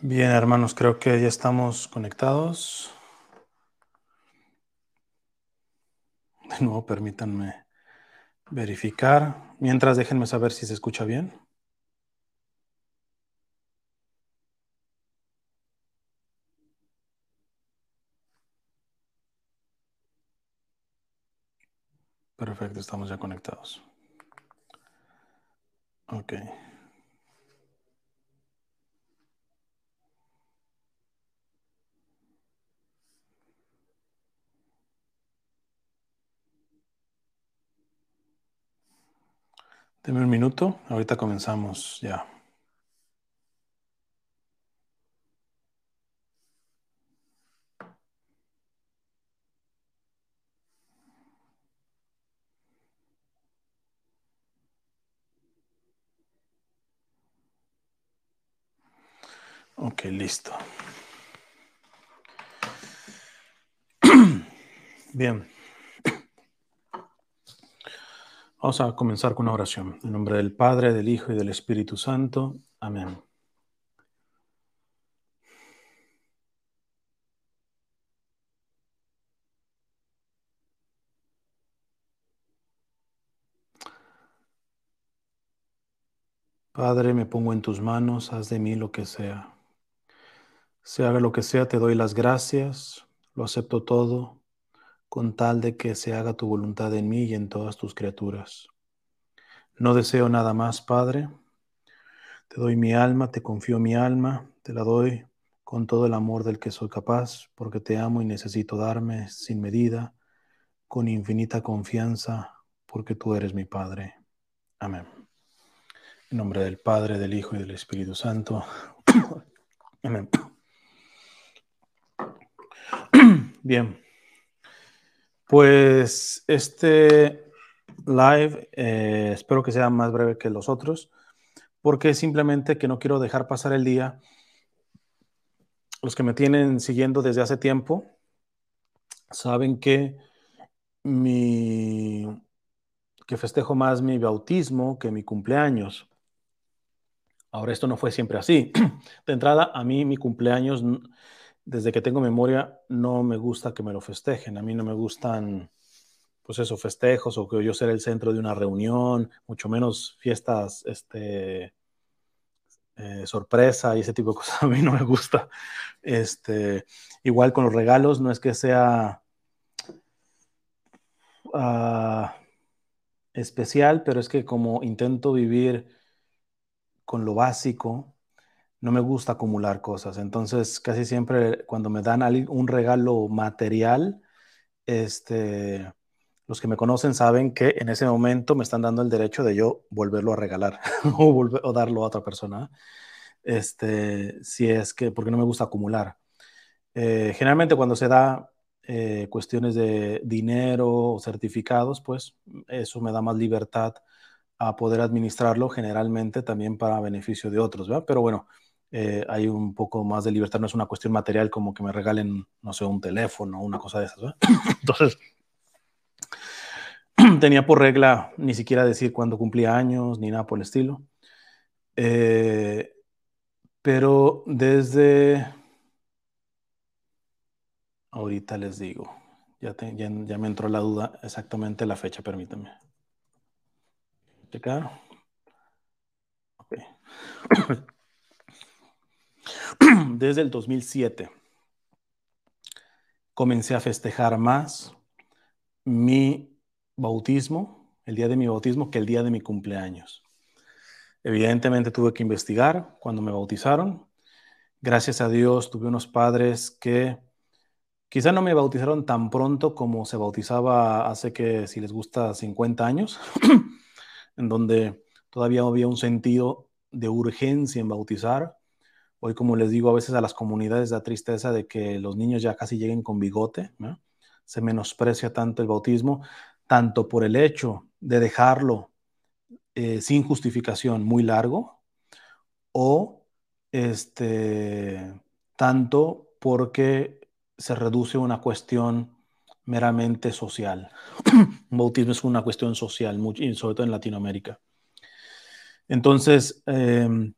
Bien, hermanos, creo que ya estamos conectados. De nuevo, permítanme verificar. Mientras, déjenme saber si se escucha bien. Perfecto, estamos ya conectados. Ok. Deme un minuto, ahorita comenzamos ya. Ok, listo. Bien. Vamos a comenzar con una oración. En nombre del Padre, del Hijo y del Espíritu Santo. Amén. Padre, me pongo en tus manos, haz de mí lo que sea. Se haga lo que sea, te doy las gracias, lo acepto todo, con tal de que se haga tu voluntad en mí y en todas tus criaturas. No deseo nada más, Padre. Te doy mi alma, te confío mi alma, te la doy con todo el amor del que soy capaz, porque te amo y necesito darme sin medida, con infinita confianza, porque tú eres mi Padre. Amén. En nombre del Padre, del Hijo y del Espíritu Santo. Amén. Bien. Pues este live eh, espero que sea más breve que los otros, porque simplemente que no quiero dejar pasar el día. Los que me tienen siguiendo desde hace tiempo saben que mi que festejo más mi bautismo que mi cumpleaños. Ahora esto no fue siempre así. De entrada, a mí mi cumpleaños desde que tengo memoria, no me gusta que me lo festejen. A mí no me gustan, pues eso, festejos o que yo sea el centro de una reunión, mucho menos fiestas, este, eh, sorpresa y ese tipo de cosas. A mí no me gusta. Este, igual con los regalos, no es que sea uh, especial, pero es que como intento vivir con lo básico, no me gusta acumular cosas. Entonces, casi siempre cuando me dan un regalo material, este, los que me conocen saben que en ese momento me están dando el derecho de yo volverlo a regalar o, darlo a otra persona. Este, si es que, porque no me gusta acumular. Eh, generalmente cuando se da eh, cuestiones de dinero o certificados, pues eso me da más libertad a poder administrarlo generalmente también para beneficio de otros. Pero bueno, eh, hay un poco más de libertad, no es una cuestión material como que me regalen, no sé, un teléfono o una cosa de esas. Entonces, tenía por regla ni siquiera decir cuándo cumplía años ni nada por el estilo. Eh, pero desde... Ahorita les digo, ya, ya, ya, me entró la duda exactamente la fecha, permítanme. Checar. Ok. desde el 2007 comencé a festejar más mi bautismo, el día de mi bautismo, que el día de mi cumpleaños. Evidentemente tuve que investigar cuando me bautizaron. Gracias a Dios tuve unos padres que quizá no me bautizaron tan pronto como se bautizaba hace que, si les gusta, 50 años, en donde todavía había un sentido de urgencia en bautizar Hoy, como les digo, a veces a las comunidades da tristeza de que los niños ya casi lleguen con bigote. Se menosprecia tanto el bautismo, tanto por el hecho de dejarlo eh, sin justificación muy largo, o este, tanto porque se reduce a una cuestión meramente social. Un bautismo es una cuestión social, sobre todo en Latinoamérica. Entonces, em,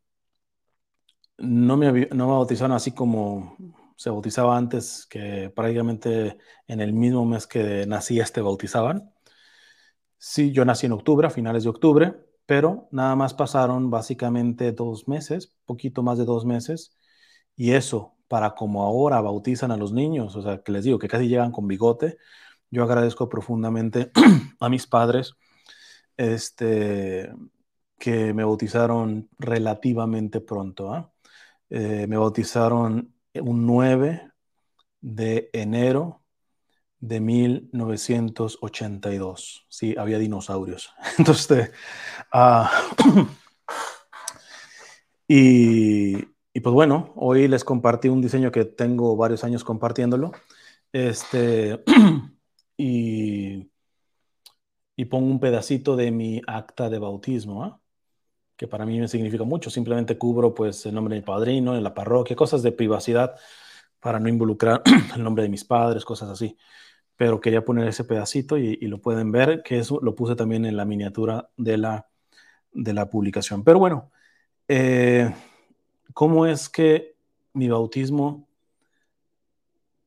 no me, no me bautizaron así como se bautizaba antes, que prácticamente en el mismo mes que nací, este bautizaban. Sí, yo nací en octubre, a finales de octubre, pero nada más pasaron básicamente dos meses, poquito más de dos meses, y eso, para como ahora bautizan a los niños, o sea, que les digo que casi llegan con bigote, yo agradezco profundamente a mis padres este, que me bautizaron relativamente pronto. ¿ah? Eh, me bautizaron un 9 de enero de 1982. Sí, había dinosaurios. Entonces, uh, y, y, pues bueno, hoy les compartí un diseño que tengo varios años compartiéndolo. Este, y, y pongo un pedacito de mi acta de bautismo. ¿ah? Que para mí me significa mucho. Simplemente cubro pues el nombre de mi padrino, en la parroquia, cosas de privacidad para no involucrar el nombre de mis padres, cosas así. Pero quería poner ese pedacito y, lo pueden ver, que eso lo puse también en la miniatura de la, de la publicación. Pero bueno, eh, ¿cómo es que mi bautismo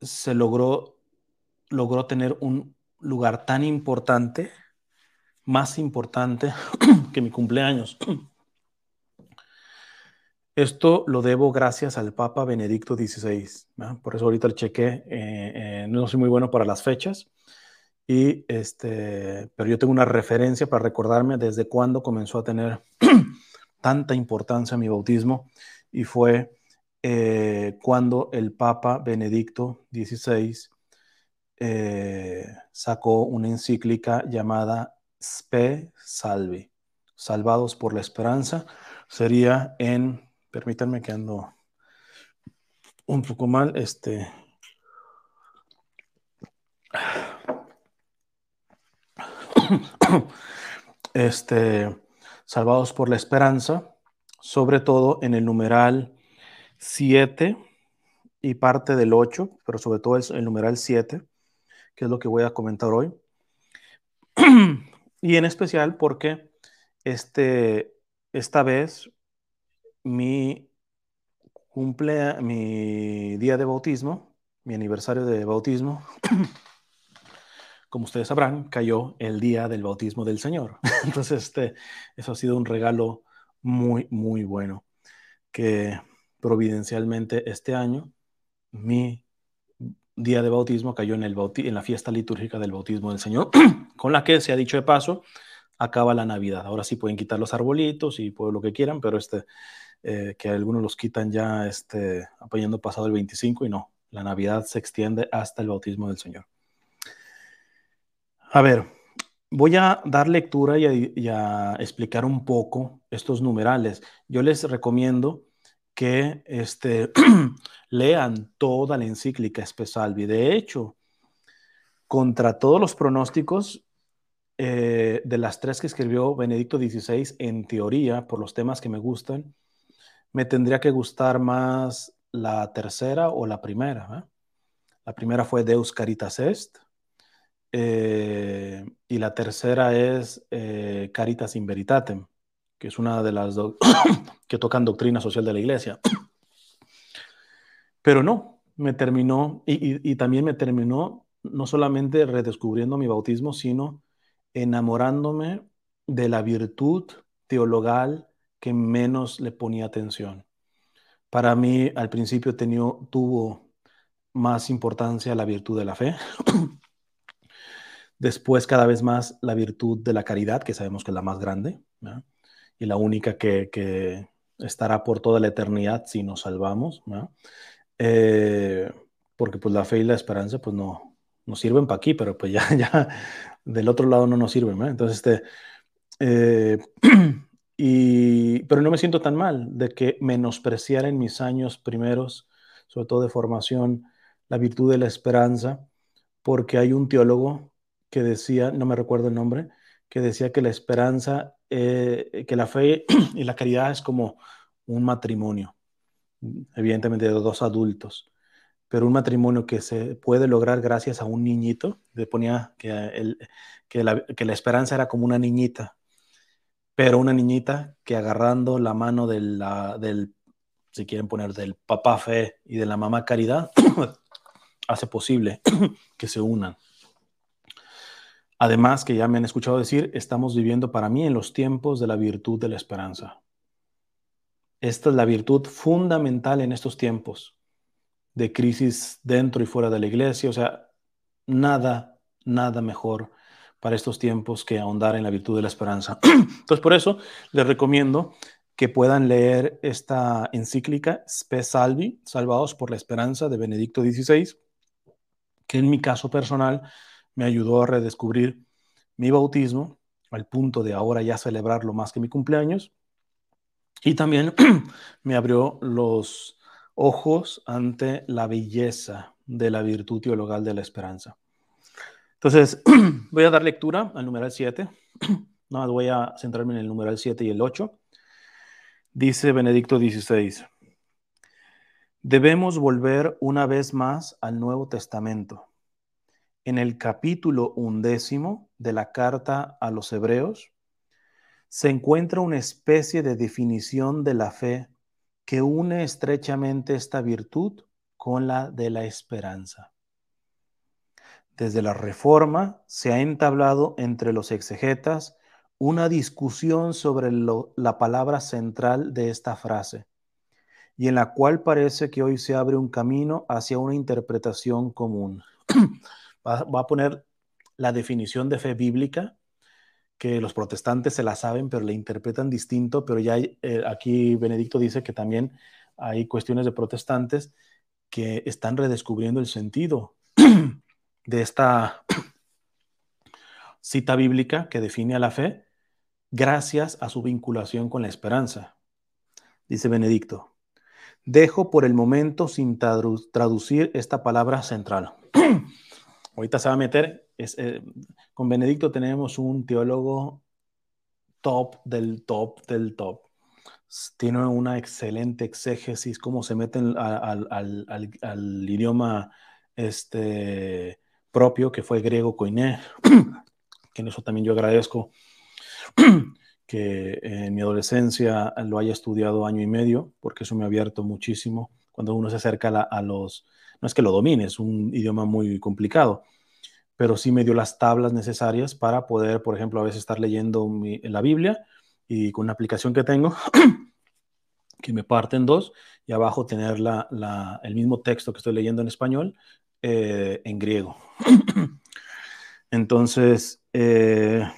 se logró, logró tener un lugar tan importante, más importante que mi cumpleaños? Esto lo debo gracias al Papa Benedicto XVI. Por eso ahorita el cheque, eh, eh, no soy muy bueno para las fechas, y este, pero yo tengo una referencia para recordarme desde cuándo comenzó a tener tanta importancia mi bautismo, y fue eh, cuando el Papa Benedicto XVI sacó una encíclica llamada Spe Salvi, Salvados por la Esperanza, sería en Permítanme que ando un poco mal. Este. Este, salvados por la esperanza, sobre todo en el numeral 7 y parte del 8, pero sobre todo es el numeral 7, que es lo que voy a comentar hoy. y en especial porque este, esta vez mi cumple mi día de bautismo, mi aniversario de bautismo, como ustedes sabrán, cayó el día del bautismo del Señor. Entonces, este, eso ha sido un regalo muy, muy bueno, que providencialmente este año mi día de bautismo cayó en, el en la fiesta litúrgica del bautismo del Señor, con la que se ha dicho de paso, acaba la Navidad. Ahora sí pueden quitar los arbolitos y pueden lo que quieran, pero este, eh, que algunos los quitan ya este, apoyando pasado el 25 y no, la Navidad se extiende hasta el bautismo del Señor. A ver, voy a dar lectura y a, explicar un poco estos numerales. Yo les recomiendo que este, lean toda la encíclica Espesalvi. De hecho, contra todos los pronósticos eh, de las tres que escribió Benedicto XVI, en teoría, por los temas que me gustan, me tendría que gustar más la tercera o la primera. ¿eh? La primera fue Deus Caritas Est. Eh, y la tercera es eh, Caritas in Veritatem, que es una de las que tocan doctrina social de la iglesia. Pero no, me terminó, y, y también me terminó no solamente redescubriendo mi bautismo, sino enamorándome de la virtud teologal que menos le ponía atención. Para mí, al principio tuvo más importancia la virtud de la fe. Después, cada vez más, la virtud de la caridad, que sabemos que es la más grande y la única que, estará por toda la eternidad si nos salvamos. Eh, porque pues la fe y la esperanza pues no nos sirven para aquí, pero pues ya, ya del otro lado no nos sirven. Entonces, este, eh, Y, pero no me siento tan mal de que menospreciar en mis años primeros, sobre todo de formación, la virtud de la esperanza, porque hay un teólogo que decía, no me recuerdo el nombre, que decía que la esperanza, eh, que la fe y la caridad es como un matrimonio, evidentemente de dos adultos, pero un matrimonio que se puede lograr gracias a un niñito, le ponía que, el, que, la, que la esperanza era como una niñita pero una niñita que agarrando la mano del, si quieren poner del papá fe y de la mamá caridad, hace posible que se unan. Además, que ya me han escuchado decir, estamos viviendo para mí en los tiempos de la virtud de la esperanza. Esta es la virtud fundamental en estos tiempos de crisis dentro y fuera de la iglesia. O sea, nada, nada mejor para estos tiempos que ahondar en la virtud de la esperanza. Entonces, por eso les recomiendo que puedan leer esta encíclica Spe Salvi, Salvados por la Esperanza de Benedicto XVI, que en mi caso personal me ayudó a redescubrir mi bautismo al punto de ahora ya celebrarlo más que mi cumpleaños. Y también me abrió los ojos ante la belleza de la virtud teologal de la esperanza. Entonces, voy a dar lectura al numeral 7. No, voy a centrarme en el numeral 7 y el 8. Dice Benedicto XVI, debemos volver una vez más al Nuevo Testamento. En el capítulo undécimo de la carta a los Hebreos, se encuentra una especie de definición de la fe que une estrechamente esta virtud con la de la esperanza. Desde la Reforma se ha entablado entre los exegetas una discusión sobre la palabra central de esta frase, y en la cual parece que hoy se abre un camino hacia una interpretación común. va, a poner la definición de fe bíblica, que los protestantes se la saben, pero la interpretan distinto, pero ya eh, aquí Benedicto dice que también hay cuestiones de protestantes que están redescubriendo el sentido de esta cita bíblica que define a la fe gracias a su vinculación con la esperanza. Dice Benedicto, dejo por el momento sin traducir esta palabra central. Ahorita se va a meter, eh, con Benedicto tenemos un teólogo top del top del top. Tiene una excelente exégesis, cómo se meten al, al idioma este, propio, que fue griego koiné, que en eso también yo agradezco que en mi adolescencia lo haya estudiado año y medio, porque eso me ha abierto muchísimo. Cuando uno se acerca a, los, no es que lo domine, es un idioma muy complicado, pero sí me dio las tablas necesarias para poder, por ejemplo, a veces estar leyendo la Biblia y con una aplicación que tengo, que me parte en dos, y abajo tener la, el mismo texto que estoy leyendo en español eh, en griego. Entonces, eh,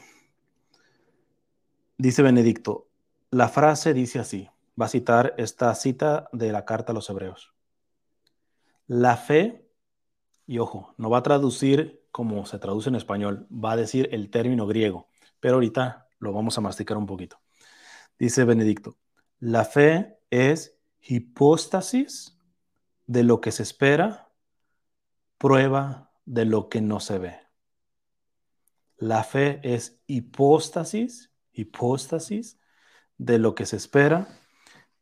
dice Benedicto, la frase dice así, va a citar esta cita de la carta a los hebreos. La fe, y ojo, no va a traducir como se traduce en español, va a decir el término griego, pero ahorita lo vamos a masticar un poquito. Dice Benedicto, la fe es hipóstasis de lo que se espera prueba de lo que no se ve. La fe es hipóstasis, hipóstasis de lo que se espera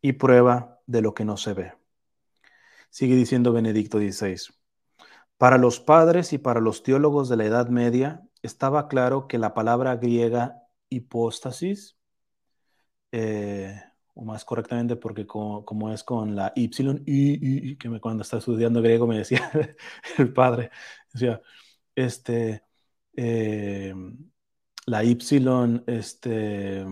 y prueba de lo que no se ve. Sigue diciendo Benedicto XVI. Para los padres y para los teólogos de la Edad Media estaba claro que la palabra griega hipóstasis eh, o más correctamente porque como, es con la Y, que cuando estaba estudiando griego me decía el padre, decía, este, eh, la Y, este,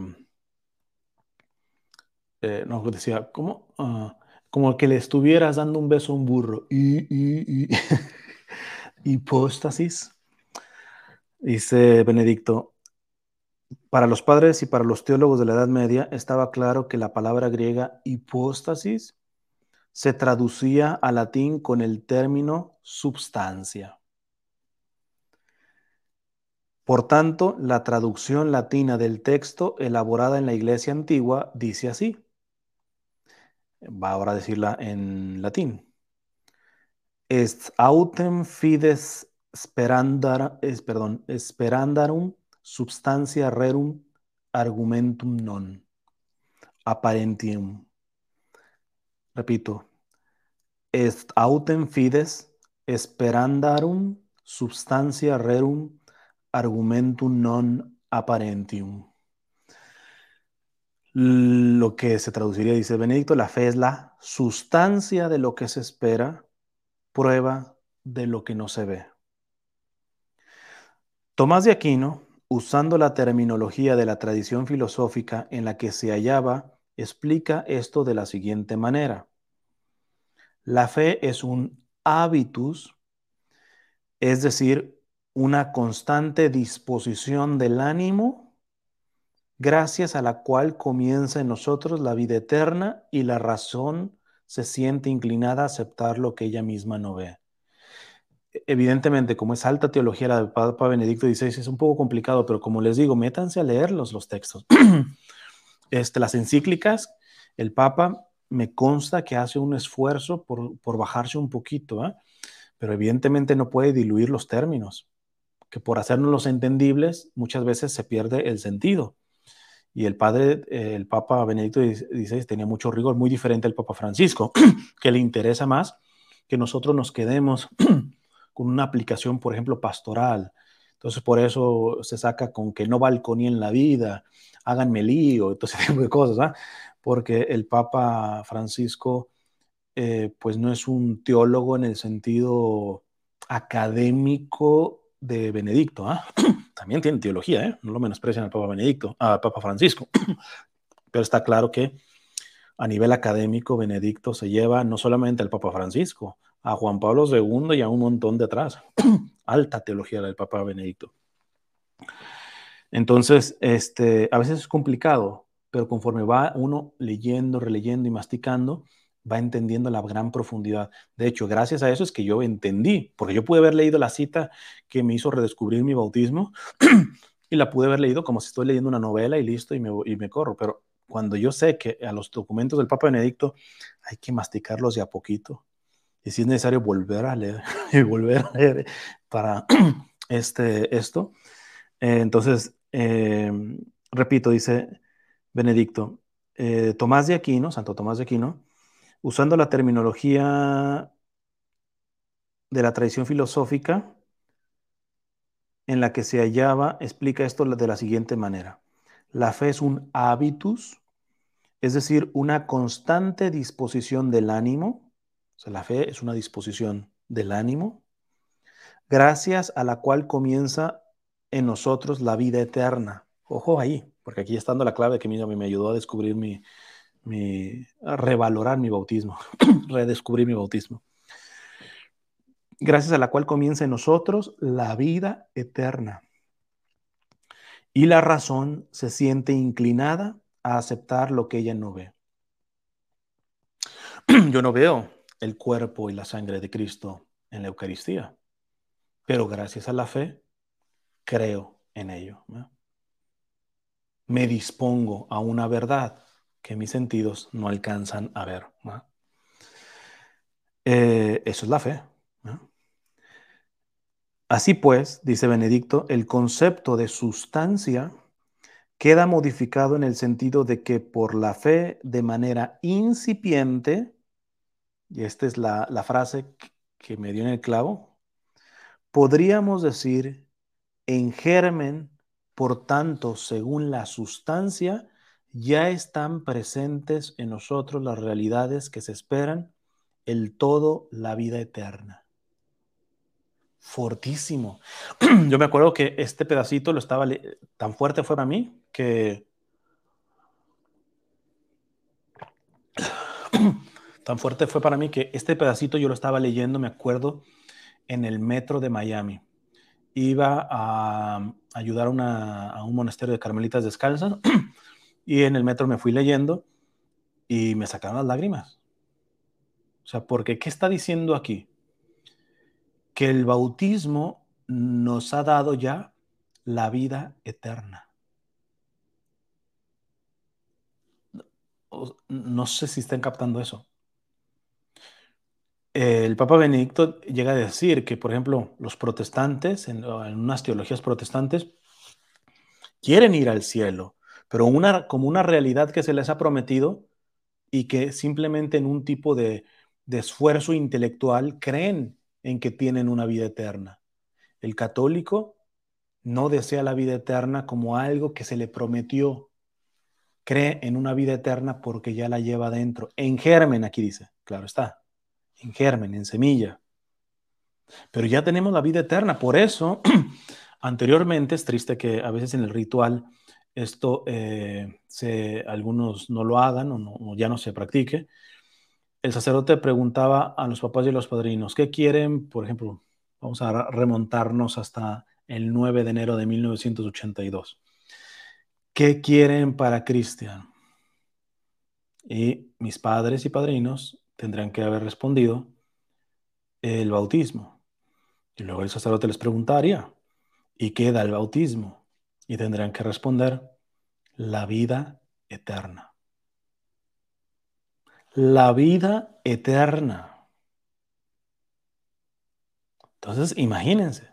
eh, no, decía, ¿cómo? Ah, como que le estuvieras dando un beso a un burro. Y, hipóstasis. Dice Benedicto, para los padres y para los teólogos de la Edad Media estaba claro que la palabra griega hipóstasis se traducía al latín con el término substancia. Por tanto, la traducción latina del texto elaborada en la iglesia antigua dice así. Va ahora a decirla en latín. Est autem fides sperandarum substantia rerum argumentum non apparentium. Repito, est autem fides sperandarum substantia rerum argumentum non apparentium. Lo que se traduciría, dice Benedicto, la fe es la sustancia de lo que se espera, prueba de lo que no se ve. Tomás de Aquino, usando la terminología de la tradición filosófica en la que se hallaba, explica esto de la siguiente manera. La fe es un hábitus, es decir, una constante disposición del ánimo, gracias a la cual comienza en nosotros la vida eterna y la razón se siente inclinada a aceptar lo que ella misma no ve. Evidentemente, como es alta teología la del Papa Benedicto XVI, es un poco complicado, pero como les digo, métanse a leerlos los textos. este, las encíclicas, el Papa me consta que hace un esfuerzo por, por bajarse un poquito, ¿eh? pero evidentemente no puede diluir los términos que por hacernos entendibles muchas veces se pierde el sentido. Y el padre, el Papa Benedicto XVI tenía mucho rigor, muy diferente al Papa Francisco, que le interesa más que nosotros nos quedemos con una aplicación, por ejemplo, pastoral. Entonces, por eso se saca con que no en la vida, háganme lío, todo ese tipo de cosas, ¿ah? porque el Papa Francisco, eh, pues no es un teólogo en el sentido académico de Benedicto. ¿ah? También tiene teología, ¿eh? no lo menosprecian al Papa Benedicto, al Papa Francisco. Pero está claro que a nivel académico Benedicto se lleva no solamente al Papa Francisco, a Juan Pablo II y a un montón de atrás. Alta teología del Papa Benedicto. Entonces, este, a veces es complicado, pero conforme va uno leyendo, releyendo y masticando, va entendiendo la gran profundidad. De hecho, gracias a eso es que yo entendí, porque yo pude haber leído la cita que me hizo redescubrir mi bautismo y la pude haber leído como si estoy leyendo una novela y listo y me, y me corro, pero cuando yo sé que a los documentos del Papa Benedicto hay que masticarlos de a poquito y si es necesario volver a leer y volver a leer para este, esto, entonces, eh, repito, dice Benedicto, eh, Tomás de Aquino, Santo Tomás de Aquino, usando la terminología de la tradición filosófica en la que se hallaba, explica esto de la siguiente manera. La fe es un hábitus, es decir, una constante disposición del ánimo. O sea, la fe es una disposición del ánimo, gracias a la cual comienza en nosotros la vida eterna. Ojo ahí, porque aquí está dando la clave que me ayudó a descubrir mi, mi, revalorar mi bautismo, redescubrir mi bautismo. Gracias a la cual comienza en nosotros la vida eterna. Y la razón se siente inclinada a aceptar lo que ella no ve. Yo no veo el cuerpo y la sangre de Cristo en la Eucaristía, pero gracias a la fe creo en ello. Me dispongo a una verdad que mis sentidos no alcanzan a ver. Eh, eso es la fe. Así pues, dice Benedicto, el concepto de sustancia queda modificado en el sentido de que por la fe de manera incipiente, y esta es la, frase que me dio en el clavo, podríamos decir en germen, por tanto, según la sustancia, ya están presentes en nosotros las realidades que se esperan, el todo, la vida eterna. Fortísimo. Yo me acuerdo que este pedacito lo estaba, tan fuerte fue para mí que... tan fuerte fue para mí que este pedacito yo lo estaba leyendo, me acuerdo, en el metro de Miami. Iba a ayudar a un monasterio de carmelitas descalzas Y en el metro me fui leyendo y me sacaron las lágrimas. O sea, porque ¿qué está diciendo aquí? Que el bautismo nos ha dado ya la vida eterna. No sé si están captando eso. El Papa Benedicto llega a decir que, por ejemplo, los protestantes, en, unas teologías protestantes, quieren ir al cielo, pero una, como una realidad que se les ha prometido y que simplemente en un tipo de, de esfuerzo intelectual creen en que tienen una vida eterna. El católico no desea la vida eterna como algo que se le prometió, cree en una vida eterna porque ya la lleva dentro. En germen, aquí dice, claro está, en germen, en semilla. Pero ya tenemos la vida eterna. Por eso, anteriormente, es triste que a veces en el ritual esto eh, se, algunos no lo hagan o, o ya no se practique. El sacerdote preguntaba a los papás y a los padrinos, ¿qué quieren? Por ejemplo, vamos a remontarnos hasta el 9 de enero de 1982. ¿Qué quieren para Cristian? Y mis padres y padrinos tendrán que haber respondido el bautismo. Y luego el sacerdote les preguntaría, ¿y qué da el bautismo? Y tendrán que responder, la vida eterna. La vida eterna. Entonces, imagínense.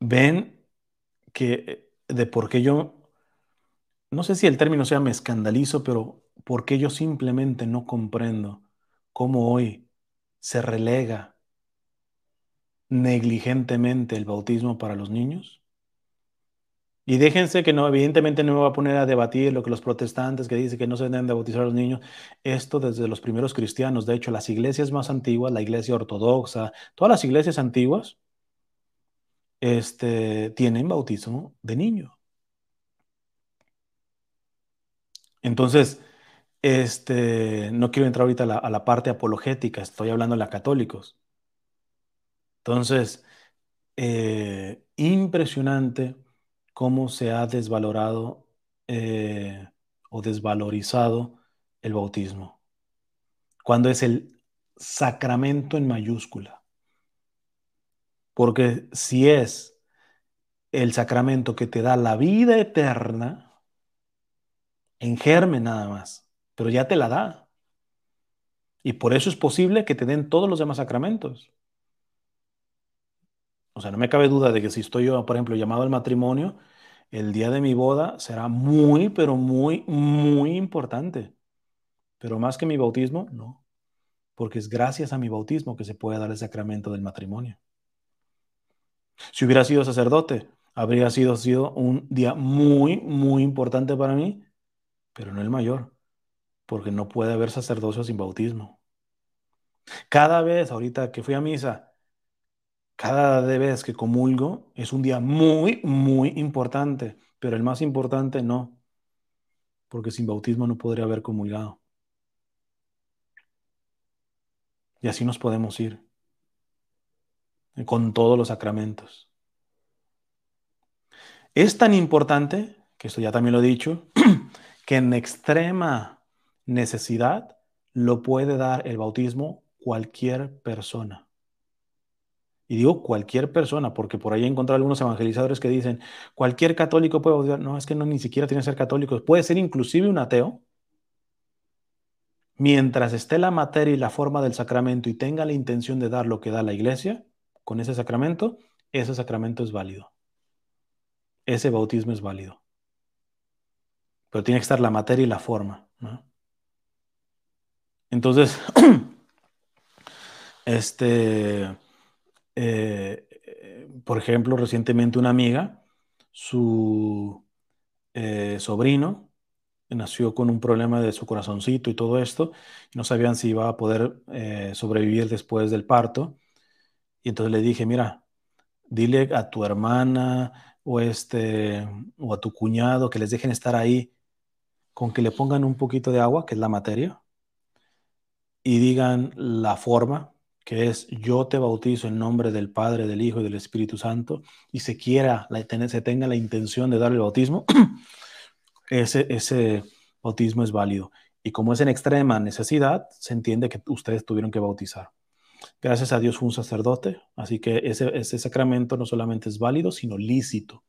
Ven que de por qué yo, no sé si el término sea me escandalizo, pero por qué yo simplemente no comprendo cómo hoy se relega negligentemente el bautismo para los niños. Y déjense que no, evidentemente no me voy a poner a debatir lo que los protestantes que dicen que no se deben de bautizar a los niños. Esto desde los primeros cristianos. De hecho, las iglesias más antiguas, la iglesia ortodoxa, todas las iglesias antiguas, este, tienen bautismo de niño. Entonces, este, no quiero entrar ahorita a la, parte apologética, estoy hablando de católicos. Entonces, eh, impresionante cómo se ha desvalorado eh, o desvalorizado el bautismo, cuando es el sacramento en mayúscula. Porque si es el sacramento que te da la vida eterna, en germen nada más, pero ya te la da. Y por eso es posible que te den todos los demás sacramentos. O sea, no me cabe duda de que si estoy yo, por ejemplo, llamado al matrimonio, el día de mi boda será muy, pero muy, muy importante. Pero más que mi bautismo, no. Porque es gracias a mi bautismo que se puede dar el sacramento del matrimonio. Si hubiera sido sacerdote, habría sido, sido un día muy, muy importante para mí, pero no el mayor, porque no puede haber sacerdocio sin bautismo. Cada vez, ahorita que fui a misa, cada vez que comulgo es un día muy, muy importante, pero el más importante no, porque sin bautismo no podría haber comulgado. Y así nos podemos ir con todos los sacramentos. Es tan importante, que esto ya también lo he dicho, que en extrema necesidad lo puede dar el bautismo cualquier persona. Y digo cualquier persona, porque por ahí he encontrado algunos evangelizadores que dicen, cualquier católico puede bautizar. No, es que no ni siquiera tiene que ser católico, puede ser inclusive un ateo. Mientras esté la materia y la forma del sacramento y tenga la intención de dar lo que da la iglesia, con ese sacramento, ese sacramento es válido. Ese bautismo es válido. Pero tiene que estar la materia y la forma. Entonces, este, eh, por ejemplo, recientemente una amiga, su eh, sobrino, nació con un problema de su corazoncito y todo esto, no sabían si iba a poder eh, sobrevivir después del parto. Y entonces le dije, mira, dile a tu hermana o, este, o a tu cuñado que les dejen estar ahí con que le pongan un poquito de agua, que es la materia, y digan la forma, que es yo te bautizo en nombre del Padre, del Hijo y del Espíritu Santo, y se quiera, se tenga la intención de dar el bautismo, ese, ese bautismo es válido. Y como es en extrema necesidad, se entiende que ustedes tuvieron que bautizar. Gracias a Dios fue un sacerdote, así que ese, ese sacramento no solamente es válido, sino lícito.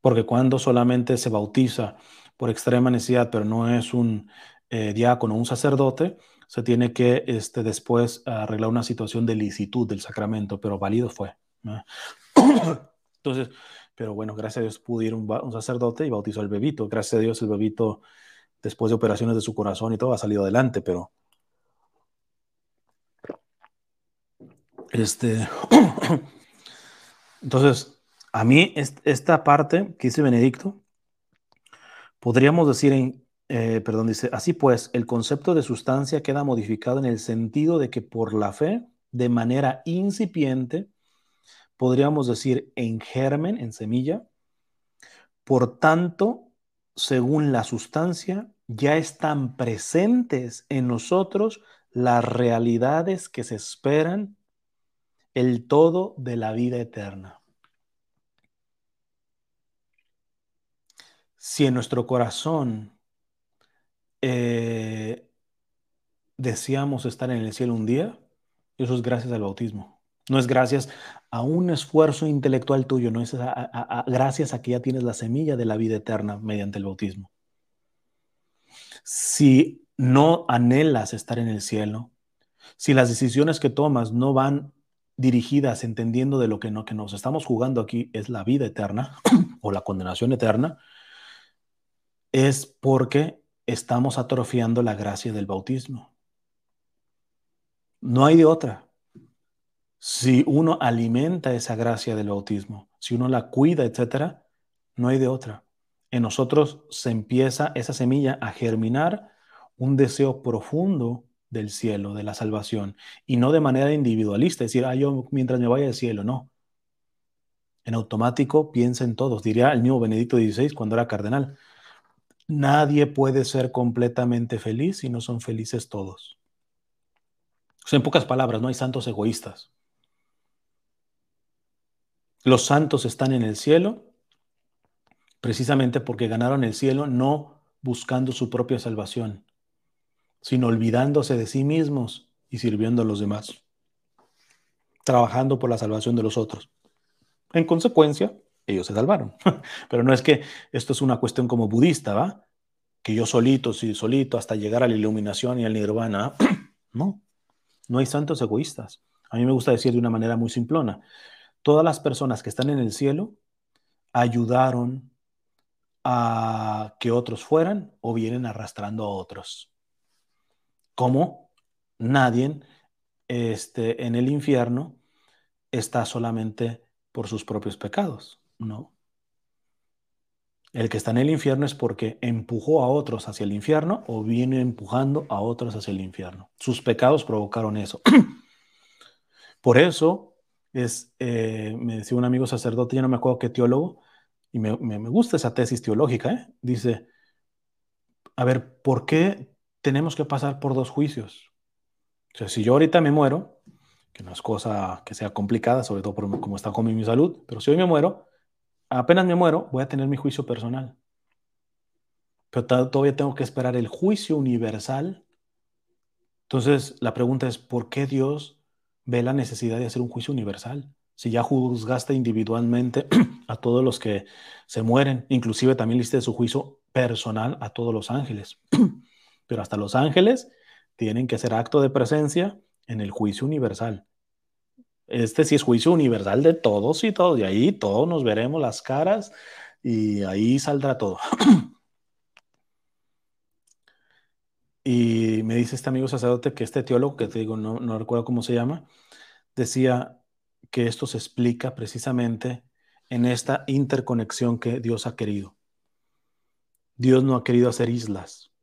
Porque cuando solamente se bautiza por extrema necesidad, pero no es un eh, diácono o un sacerdote, se tiene que este, después arreglar una situación de licitud del sacramento, pero válido fue. Entonces, pero bueno, gracias a Dios pudo ir un, un, sacerdote y bautizó al bebito. Gracias a Dios el bebito, después de operaciones de su corazón y todo, ha salido adelante, pero Este, entonces, A mí, esta parte que dice Benedicto, podríamos decir en, eh, perdón, dice, así pues, el concepto de sustancia queda modificado en el sentido de que por la fe, de manera incipiente, podríamos decir en germen, en semilla, por tanto, según la sustancia, ya están presentes en nosotros las realidades que se esperan, el todo de la vida eterna. Si en nuestro corazón eh, deseamos estar en el cielo un día, eso es gracias al bautismo. No es gracias a un esfuerzo intelectual tuyo, no es gracias a que ya tienes la semilla de la vida eterna mediante el bautismo. Si no anhelas estar en el cielo, si las decisiones que tomas no van dirigidas entendiendo de lo que, no, que nos estamos jugando aquí es la vida eterna o la condenación eterna, es porque estamos atrofiando la gracia del bautismo. No hay de otra. Si uno alimenta esa gracia del bautismo, si uno la cuida, etcétera, no hay de otra. En nosotros se empieza esa semilla a germinar un deseo profundo del cielo, de la salvación, y no de manera individualista, decir, ah, yo mientras me vaya al cielo, no. En automático piensa en todos, diría el mismo Benedicto XVI cuando era cardenal. Nadie puede ser completamente feliz si no son felices todos. En pocas palabras, no hay santos egoístas. Los santos están en el cielo precisamente porque ganaron el cielo no buscando su propia salvación, sino olvidándose de sí mismos y sirviendo a los demás, trabajando por la salvación de los otros. En consecuencia, ellos se salvaron. Pero no es que esto es una cuestión como budista, ¿va? Que yo solito, sí, solito, hasta llegar a la iluminación y al nirvana. No, no hay santos egoístas. A mí me gusta decir de una manera muy simplona todas las personas que están en el cielo ayudaron a que otros fueran o vienen arrastrando a otros. Como nadie este, en el infierno está solamente por sus propios pecados, ¿no? El que está en el infierno es porque empujó a otros hacia el infierno o viene empujando a otros hacia el infierno. Sus pecados provocaron eso. por eso es, eh, me decía un amigo sacerdote, ya no me acuerdo qué teólogo, y me, gusta esa tesis teológica, ¿eh? dice, a ver, ¿por qué tenemos que pasar por dos juicios? O sea, si yo ahorita me muero, que no es cosa que sea complicada, sobre todo por cómo está con mi salud, pero si hoy me muero, apenas me muero, voy a tener mi juicio personal. Pero todavía tengo que esperar el juicio universal. Entonces, la pregunta es, ¿por qué Dios ve la necesidad de hacer un juicio universal. Si ya juzgaste individualmente a todos los que se mueren, inclusive también le su juicio personal a todos los ángeles. Pero hasta los ángeles tienen que hacer acto de presencia en el juicio universal. Este sí es juicio universal de todos y todos, y ahí todos nos veremos las caras y ahí saldrá todo. Y me dice este amigo sacerdote que este teólogo, que te digo, no, no recuerdo cómo se llama, decía que esto se explica precisamente en esta interconexión que Dios ha querido. Dios no ha querido hacer islas.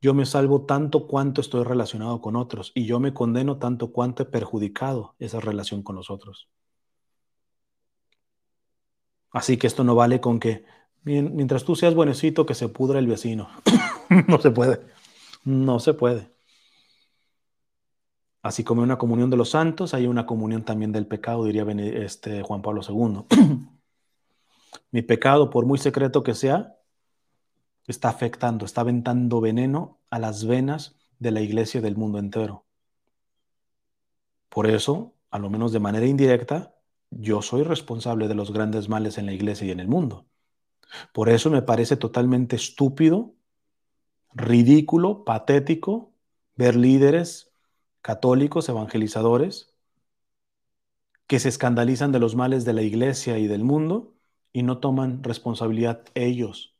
Yo me salvo tanto cuanto estoy relacionado con otros y yo me condeno tanto cuanto he perjudicado esa relación con los otros. Así que esto no vale con que mientras tú seas buenecito que se pudra el vecino. no se puede. No se puede. Así como en una comunión de los santos, hay una comunión también del pecado, diría este Juan Pablo II. Mi pecado, por muy secreto que sea, está afectando, está aventando veneno a las venas de la iglesia del mundo entero. Por eso, a lo menos de manera indirecta, yo soy responsable de los grandes males en la iglesia y en el mundo. Por eso me parece totalmente estúpido ridículo, patético, ver líderes católicos, evangelizadores, que se escandalizan de los males de la iglesia y del mundo y no toman responsabilidad ellos.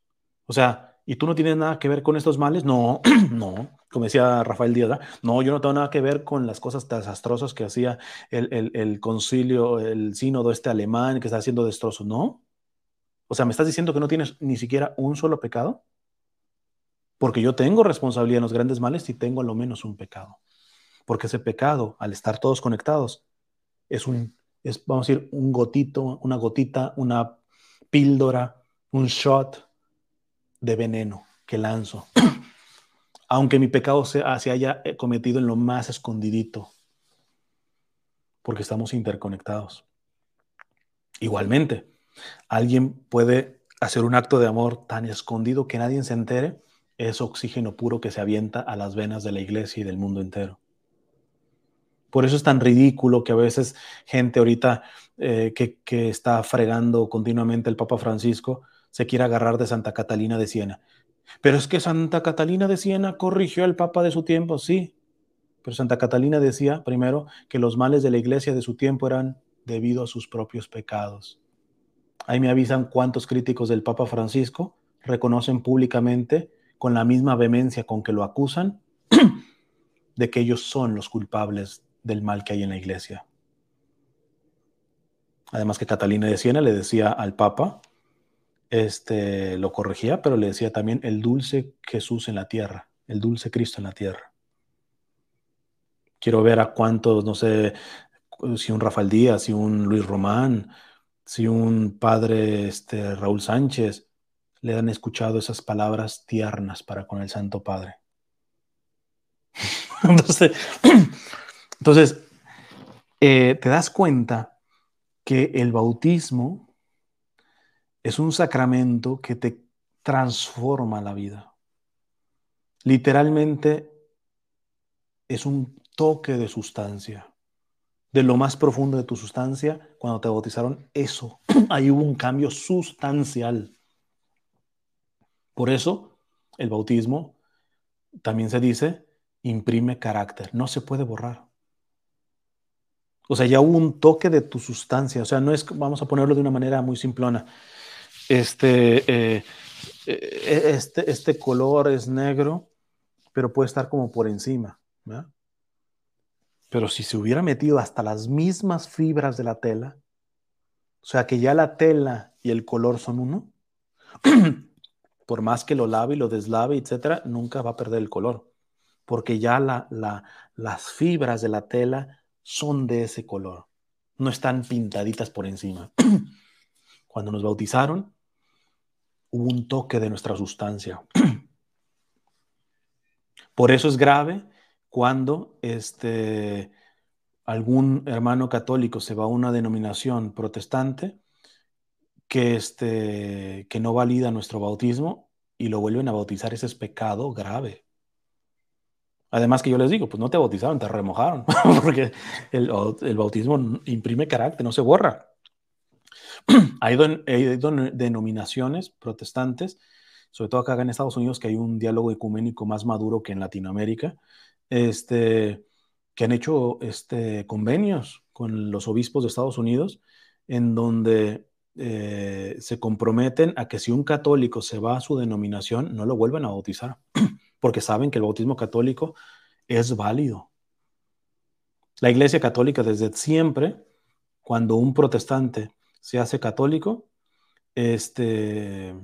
O sea, ¿y tú no tienes nada que ver con estos males? No, no, como decía Rafael Díaz, no, yo no tengo nada que ver con las cosas desastrosas que hacía el, el concilio, el sínodo este alemán que está haciendo destrozos, no. O sea, ¿me estás diciendo que no tienes ni siquiera un solo pecado? Porque yo tengo responsabilidad en los grandes males y tengo a lo menos un pecado. Porque ese pecado, al estar todos conectados, es un, es, vamos a decir, un gotito, una gotita, una píldora, un shot de veneno que lanzo. Aunque mi pecado se, se haya eh, cometido en lo más escondidito. Porque estamos interconectados. Igualmente, alguien puede hacer un acto de amor tan escondido que nadie se entere es oxígeno puro que se avienta a las venas de la iglesia y del mundo entero. Por eso es tan ridículo que a veces gente ahorita eh, que, que, está fregando continuamente el Papa Francisco se quiera agarrar de Santa Catalina de Siena. Pero es que Santa Catalina de Siena corrigió al Papa de su tiempo, sí. Pero Santa Catalina decía primero que los males de la iglesia de su tiempo eran debido a sus propios pecados. Ahí me avisan cuántos críticos del Papa Francisco reconocen públicamente con la misma vehemencia con que lo acusan de que ellos son los culpables del mal que hay en la iglesia. Además que Catalina de Siena le decía al Papa, este, lo corregía, pero le decía también el dulce Jesús en la tierra, el dulce Cristo en la tierra. Quiero ver a cuántos, no sé, si un Rafael Díaz, si un Luis Román, si un padre este, Raúl Sánchez, le han escuchado esas palabras tiernas para con el Santo Padre. entonces, eh, te das cuenta que el bautismo es un sacramento que te transforma la vida. Literalmente es un toque de sustancia. De lo más profundo de tu sustancia, cuando te bautizaron, eso, ahí hubo un cambio sustancial. Por eso el bautismo también se dice imprime carácter, no se puede borrar. O sea, ya hubo un toque de tu sustancia, o sea, no es, vamos a ponerlo de una manera muy simplona. Este, eh, eh, este, este color es negro, pero puede estar como por encima. Pero si se hubiera metido hasta las mismas fibras de la tela, o sea, que ya la tela y el color son uno, por más que lo lave y lo deslave, etcétera, nunca va a perder el color, porque ya la, las fibras de la tela son de ese color, no están pintaditas por encima. Cuando nos bautizaron, hubo un toque de nuestra sustancia. Por eso es grave cuando este, algún hermano católico se va a una denominación protestante que, este, que no valida nuestro bautismo y lo vuelven a bautizar, ese es pecado grave. Además que yo les digo, pues no te bautizaron, te remojaron, porque el, bautismo imprime carácter, no se borra. hay, denominaciones protestantes, sobre todo acá en Estados Unidos, que hay un diálogo ecuménico más maduro que en Latinoamérica, este, que han hecho este, convenios con los obispos de Estados Unidos, en donde eh, se comprometen a que si un católico se va a su denominación, no lo vuelven a bautizar, porque saben que el bautismo católico es válido. La Iglesia Católica desde siempre, cuando un protestante se hace católico, este,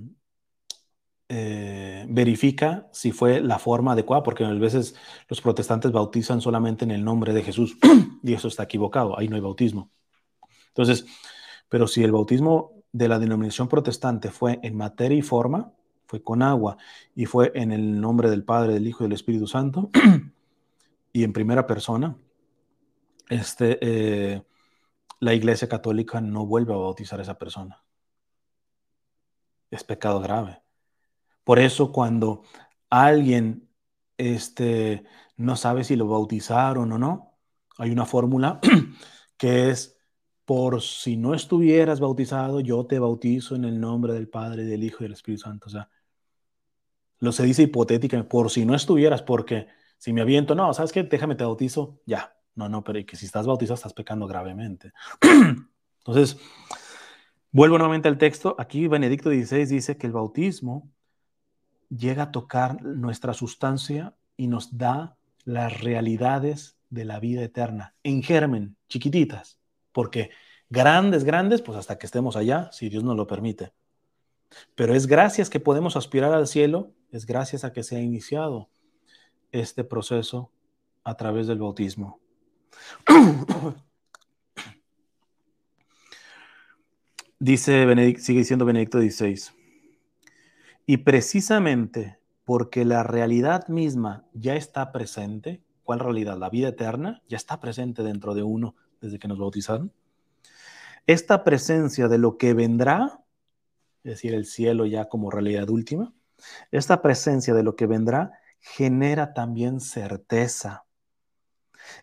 eh, verifica si fue la forma adecuada, porque a veces los protestantes bautizan solamente en el nombre de Jesús y eso está equivocado, ahí no hay bautismo. Entonces, pero si el bautismo de la denominación protestante fue en materia y forma, fue con agua y fue en el nombre del Padre, del Hijo y del Espíritu Santo, y en primera persona, este, eh, la Iglesia Católica no vuelve a bautizar a esa persona. Es pecado grave. Por eso cuando alguien este, no sabe si lo bautizaron o no, hay una fórmula que es por si no estuvieras bautizado, yo te bautizo en el nombre del Padre, del Hijo y del Espíritu Santo. O sea, lo se dice hipotéticamente, por si no estuvieras, porque si me aviento, no, ¿sabes qué? Déjame te bautizo, ya. No, no, pero que si estás bautizado estás pecando gravemente. Entonces, vuelvo nuevamente al texto. Aquí Benedicto XVI dice que el bautismo llega a tocar nuestra sustancia y nos da las realidades de la vida eterna en germen, chiquititas, porque grandes, grandes, pues hasta que estemos allá, si Dios nos lo permite. Pero es gracias que podemos aspirar al cielo, es gracias a que se ha iniciado este proceso a través del bautismo. Dice Benedict, sigue diciendo Benedicto XVI. Y precisamente porque la realidad misma ya está presente, ¿cuál realidad? La vida eterna ya está presente dentro de uno desde que nos bautizaron. Esta presencia de lo que vendrá, es decir, el cielo ya como realidad última, esta presencia de lo que vendrá genera también certeza.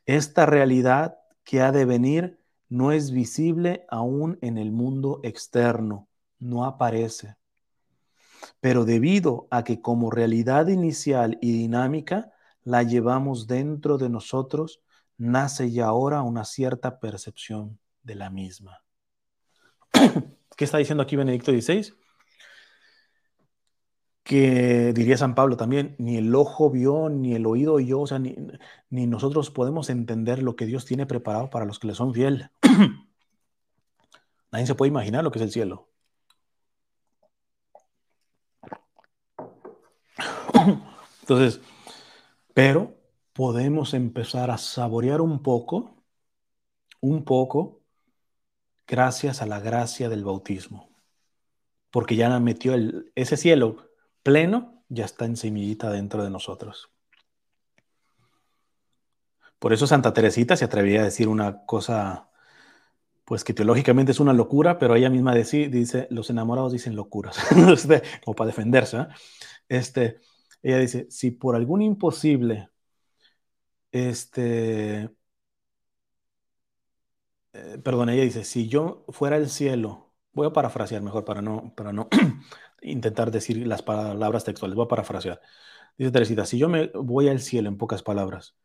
Esta realidad que ha de venir no es visible aún en el mundo externo, no aparece. Pero debido a que como realidad inicial y dinámica la llevamos dentro de nosotros, nace ya ahora una cierta percepción de la misma. ¿Qué está diciendo aquí Benedicto XVI? Que diría San Pablo también, ni el ojo vio, ni el oído oyó, o sea, ni, ni nosotros podemos entender lo que Dios tiene preparado para los que le son fiel. Nadie se puede imaginar lo que es el cielo. Entonces, pero podemos empezar a saborear un poco, un poco, gracias a la gracia del bautismo. Porque ya metió el, ese cielo pleno, ya está en semillita dentro de nosotros. Por eso Santa Teresita se atrevía a decir una cosa, pues que teológicamente es una locura, pero ella misma dice, los enamorados dicen locuras, como para defenderse. ¿eh? Este, ella dice, si por algún imposible, este, eh, perdón, ella dice, si yo fuera el cielo, voy a parafrasear mejor para no, para no intentar decir las palabras textuales, voy a parafrasear. Dice Teresita, si yo me voy al cielo en pocas palabras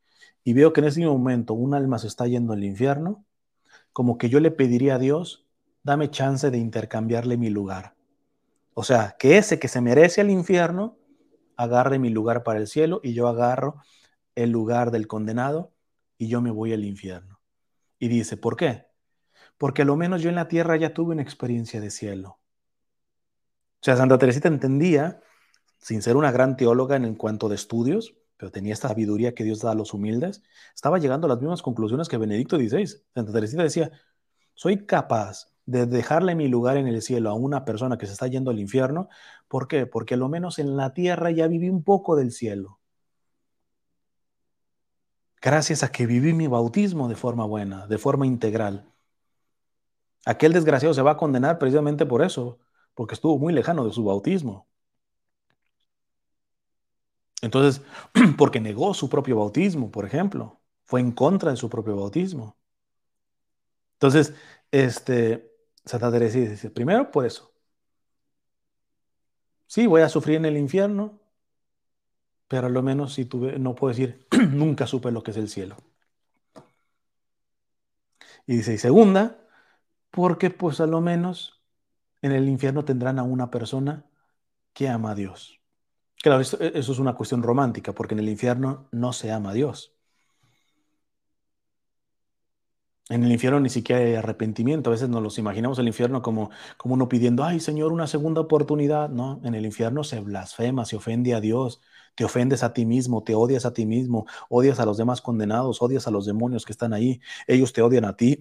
y veo que en ese momento un alma se está yendo al infierno, como que yo le pediría a Dios, dame chance de intercambiarle mi lugar. O sea, que ese que se merece al infierno, agarre mi lugar para el cielo y yo agarro el lugar del condenado y yo me voy al infierno. Y dice, ¿por qué? Porque a lo menos yo en la tierra ya tuve una experiencia de cielo. O sea, Santa Teresita entendía, sin ser una gran teóloga en cuanto de estudios, pero tenía esta sabiduría que Dios da a los humildes, estaba llegando a las mismas conclusiones que Benedicto XVI. Santa Teresita decía, soy capaz de dejarle mi lugar en el cielo a una persona que se está yendo al infierno. ¿Por qué? Porque a lo menos en la tierra ya viví un poco del cielo. Gracias a que viví mi bautismo de forma buena, de forma integral. Aquel desgraciado se va a condenar precisamente por eso, porque estuvo muy lejano de su bautismo. Entonces, porque negó su propio bautismo, por ejemplo, fue en contra de su propio bautismo. Entonces, este, Santa Teresa dice, primero por eso. Sí, voy a sufrir en el infierno, pero a lo menos si tuve, no puedo decir, nunca supe lo que es el cielo. Y dice, y segunda, porque pues a lo menos en el infierno tendrán a una persona que ama a Dios. Claro, eso, eso es una cuestión romántica, porque en el infierno no se ama a Dios. En el infierno ni siquiera hay arrepentimiento. A veces nos los imaginamos el infierno como, como uno pidiendo, ay Señor, una segunda oportunidad. No, en el infierno se blasfema, se ofende a Dios, te ofendes a ti mismo, te odias a ti mismo, odias a los demás condenados, odias a los demonios que están ahí, ellos te odian a ti.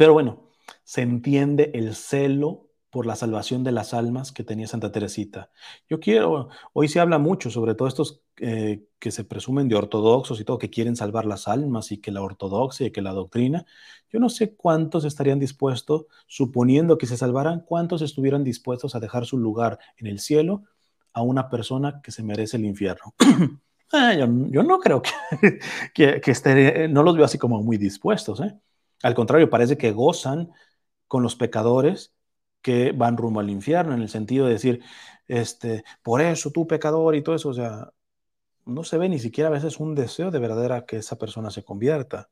Pero bueno, se entiende el celo por la salvación de las almas que tenía Santa Teresita. Yo quiero, hoy se habla mucho sobre todo estos eh, que se presumen de ortodoxos y todo, que quieren salvar las almas y que la ortodoxia y que la doctrina. Yo no sé cuántos estarían dispuestos, suponiendo que se salvaran, cuántos estuvieran dispuestos a dejar su lugar en el cielo a una persona que se merece el infierno. Ah, yo, no creo que, que, esté, no los veo así como muy dispuestos. ¿eh? Al contrario, parece que gozan con los pecadores que van rumbo al infierno, en el sentido de decir, este, por eso tú pecador y todo eso, o sea, no se ve ni siquiera a veces un deseo de verdadera que esa persona se convierta.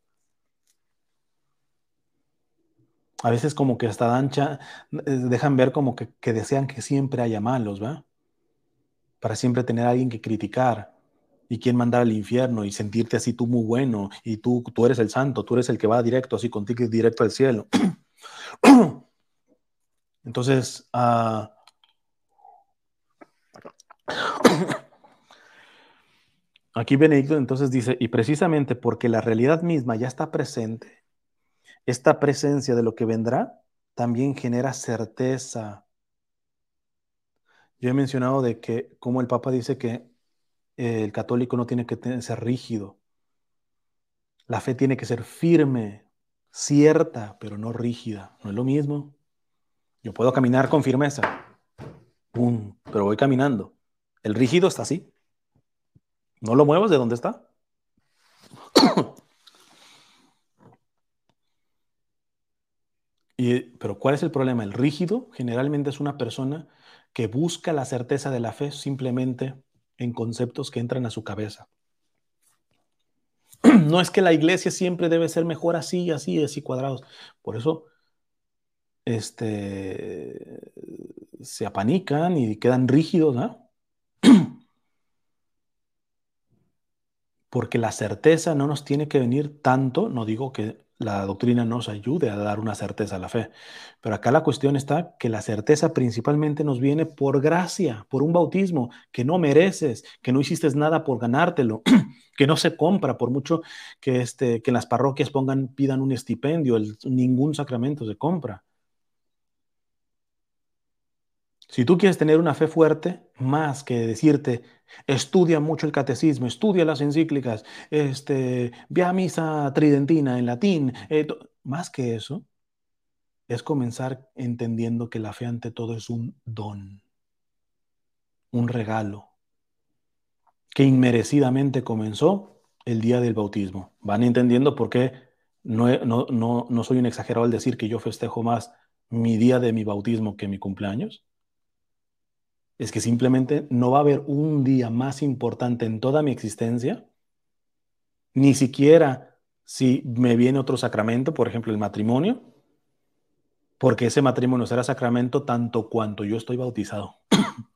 A veces como que hasta dancha, eh, dejan ver como que, desean que siempre haya malos, ¿va? Para siempre tener a alguien que criticar y quien mandar al infierno y sentirte así tú muy bueno y tú, tú eres el santo, tú eres el que va directo así contigo directo al cielo. Entonces, uh, aquí Benedicto entonces dice, y precisamente porque la realidad misma ya está presente, esta presencia de lo que vendrá también genera certeza. Yo he mencionado de que, como el Papa dice que el católico no tiene que ser rígido. La fe tiene que ser firme, cierta, pero no rígida. No es lo mismo. Yo puedo caminar con firmeza, pero voy caminando. El rígido está así. No lo muevas de donde está. y, pero ¿cuál es el problema? El rígido generalmente es una persona que busca la certeza de la fe simplemente en conceptos que entran a su cabeza. No es que la iglesia siempre debe ser mejor así, así, así cuadrados. Por eso este, se apanican y quedan rígidos, ¿no? Porque la certeza no nos tiene que venir tanto, no digo que la doctrina nos ayude a dar una certeza a la fe. Pero acá la cuestión está que la certeza principalmente nos viene por gracia, por un bautismo que no mereces, que no hiciste nada por ganártelo, que no se compra, por mucho que, este, que las parroquias pongan, pidan un estipendio, ningún sacramento se compra. Si tú quieres tener una fe fuerte, más que decirte, estudia mucho el catecismo, estudia las encíclicas, este, ve a misa tridentina en latín, eh, más que eso, es comenzar entendiendo que la fe ante todo es un don, un regalo, que inmerecidamente comenzó el día del bautismo. ¿Van entendiendo por qué no, no, no, no soy un exagerado al decir que yo festejo más mi día de mi bautismo que mi cumpleaños? Es que simplemente no va a haber un día más importante en toda mi existencia, ni siquiera si me viene otro sacramento, por ejemplo el matrimonio, porque ese matrimonio será sacramento tanto cuanto yo estoy bautizado.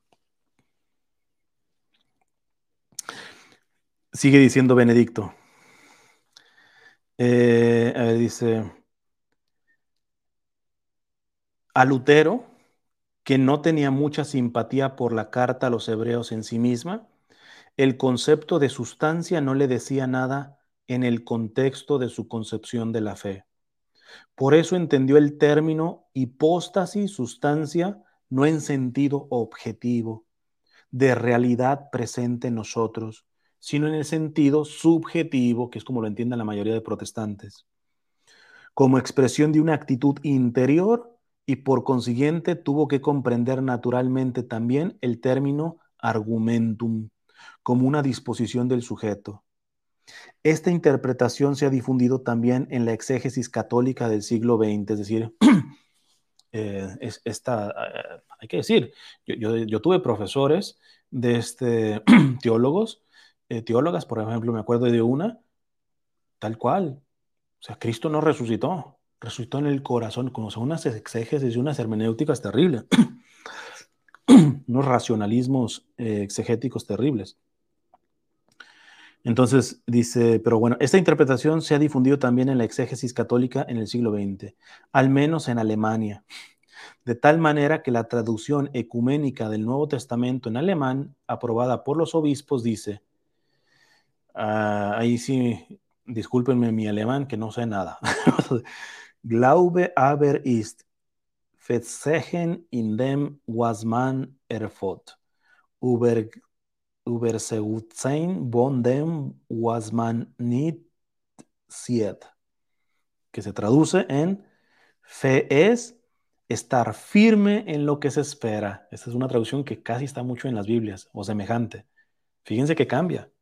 Sigue diciendo Benedicto. Eh, dice, a Lutero, que no tenía mucha simpatía por la carta a los hebreos en sí misma, el concepto de sustancia no le decía nada en el contexto de su concepción de la fe. Por eso entendió el término hipóstasis, sustancia, no en sentido objetivo, de realidad presente en nosotros, sino en el sentido subjetivo, que es como lo entienden la mayoría de protestantes, como expresión de una actitud interior y por consiguiente tuvo que comprender naturalmente también el término argumentum como una disposición del sujeto. Esta interpretación se ha difundido también en la exégesis católica del siglo XX, es decir, eh, eh, hay que decir, yo, tuve profesores de este, teólogos, eh, teólogas, por ejemplo, me acuerdo de una, tal cual, o sea, Cristo no resucitó, resucitó en el corazón, como son unas exégesis y unas hermenéuticas terribles, unos racionalismos eh, exegéticos terribles. Entonces dice, pero bueno, esta interpretación se ha difundido también en la exégesis católica en el siglo XX, al menos en Alemania, de tal manera que la traducción ecuménica del Nuevo Testamento en alemán, aprobada por los obispos, dice, ah, ahí sí, discúlpenme mi alemán, que no sé nada. Glaube aber ist Fetzechen in dem was man erfot, über, überzeugt von dem was man nicht sieht, que se traduce en fe es estar firme en lo que se espera. Esta es una traducción que casi está mucho en las Biblias o semejante. Fíjense que cambia.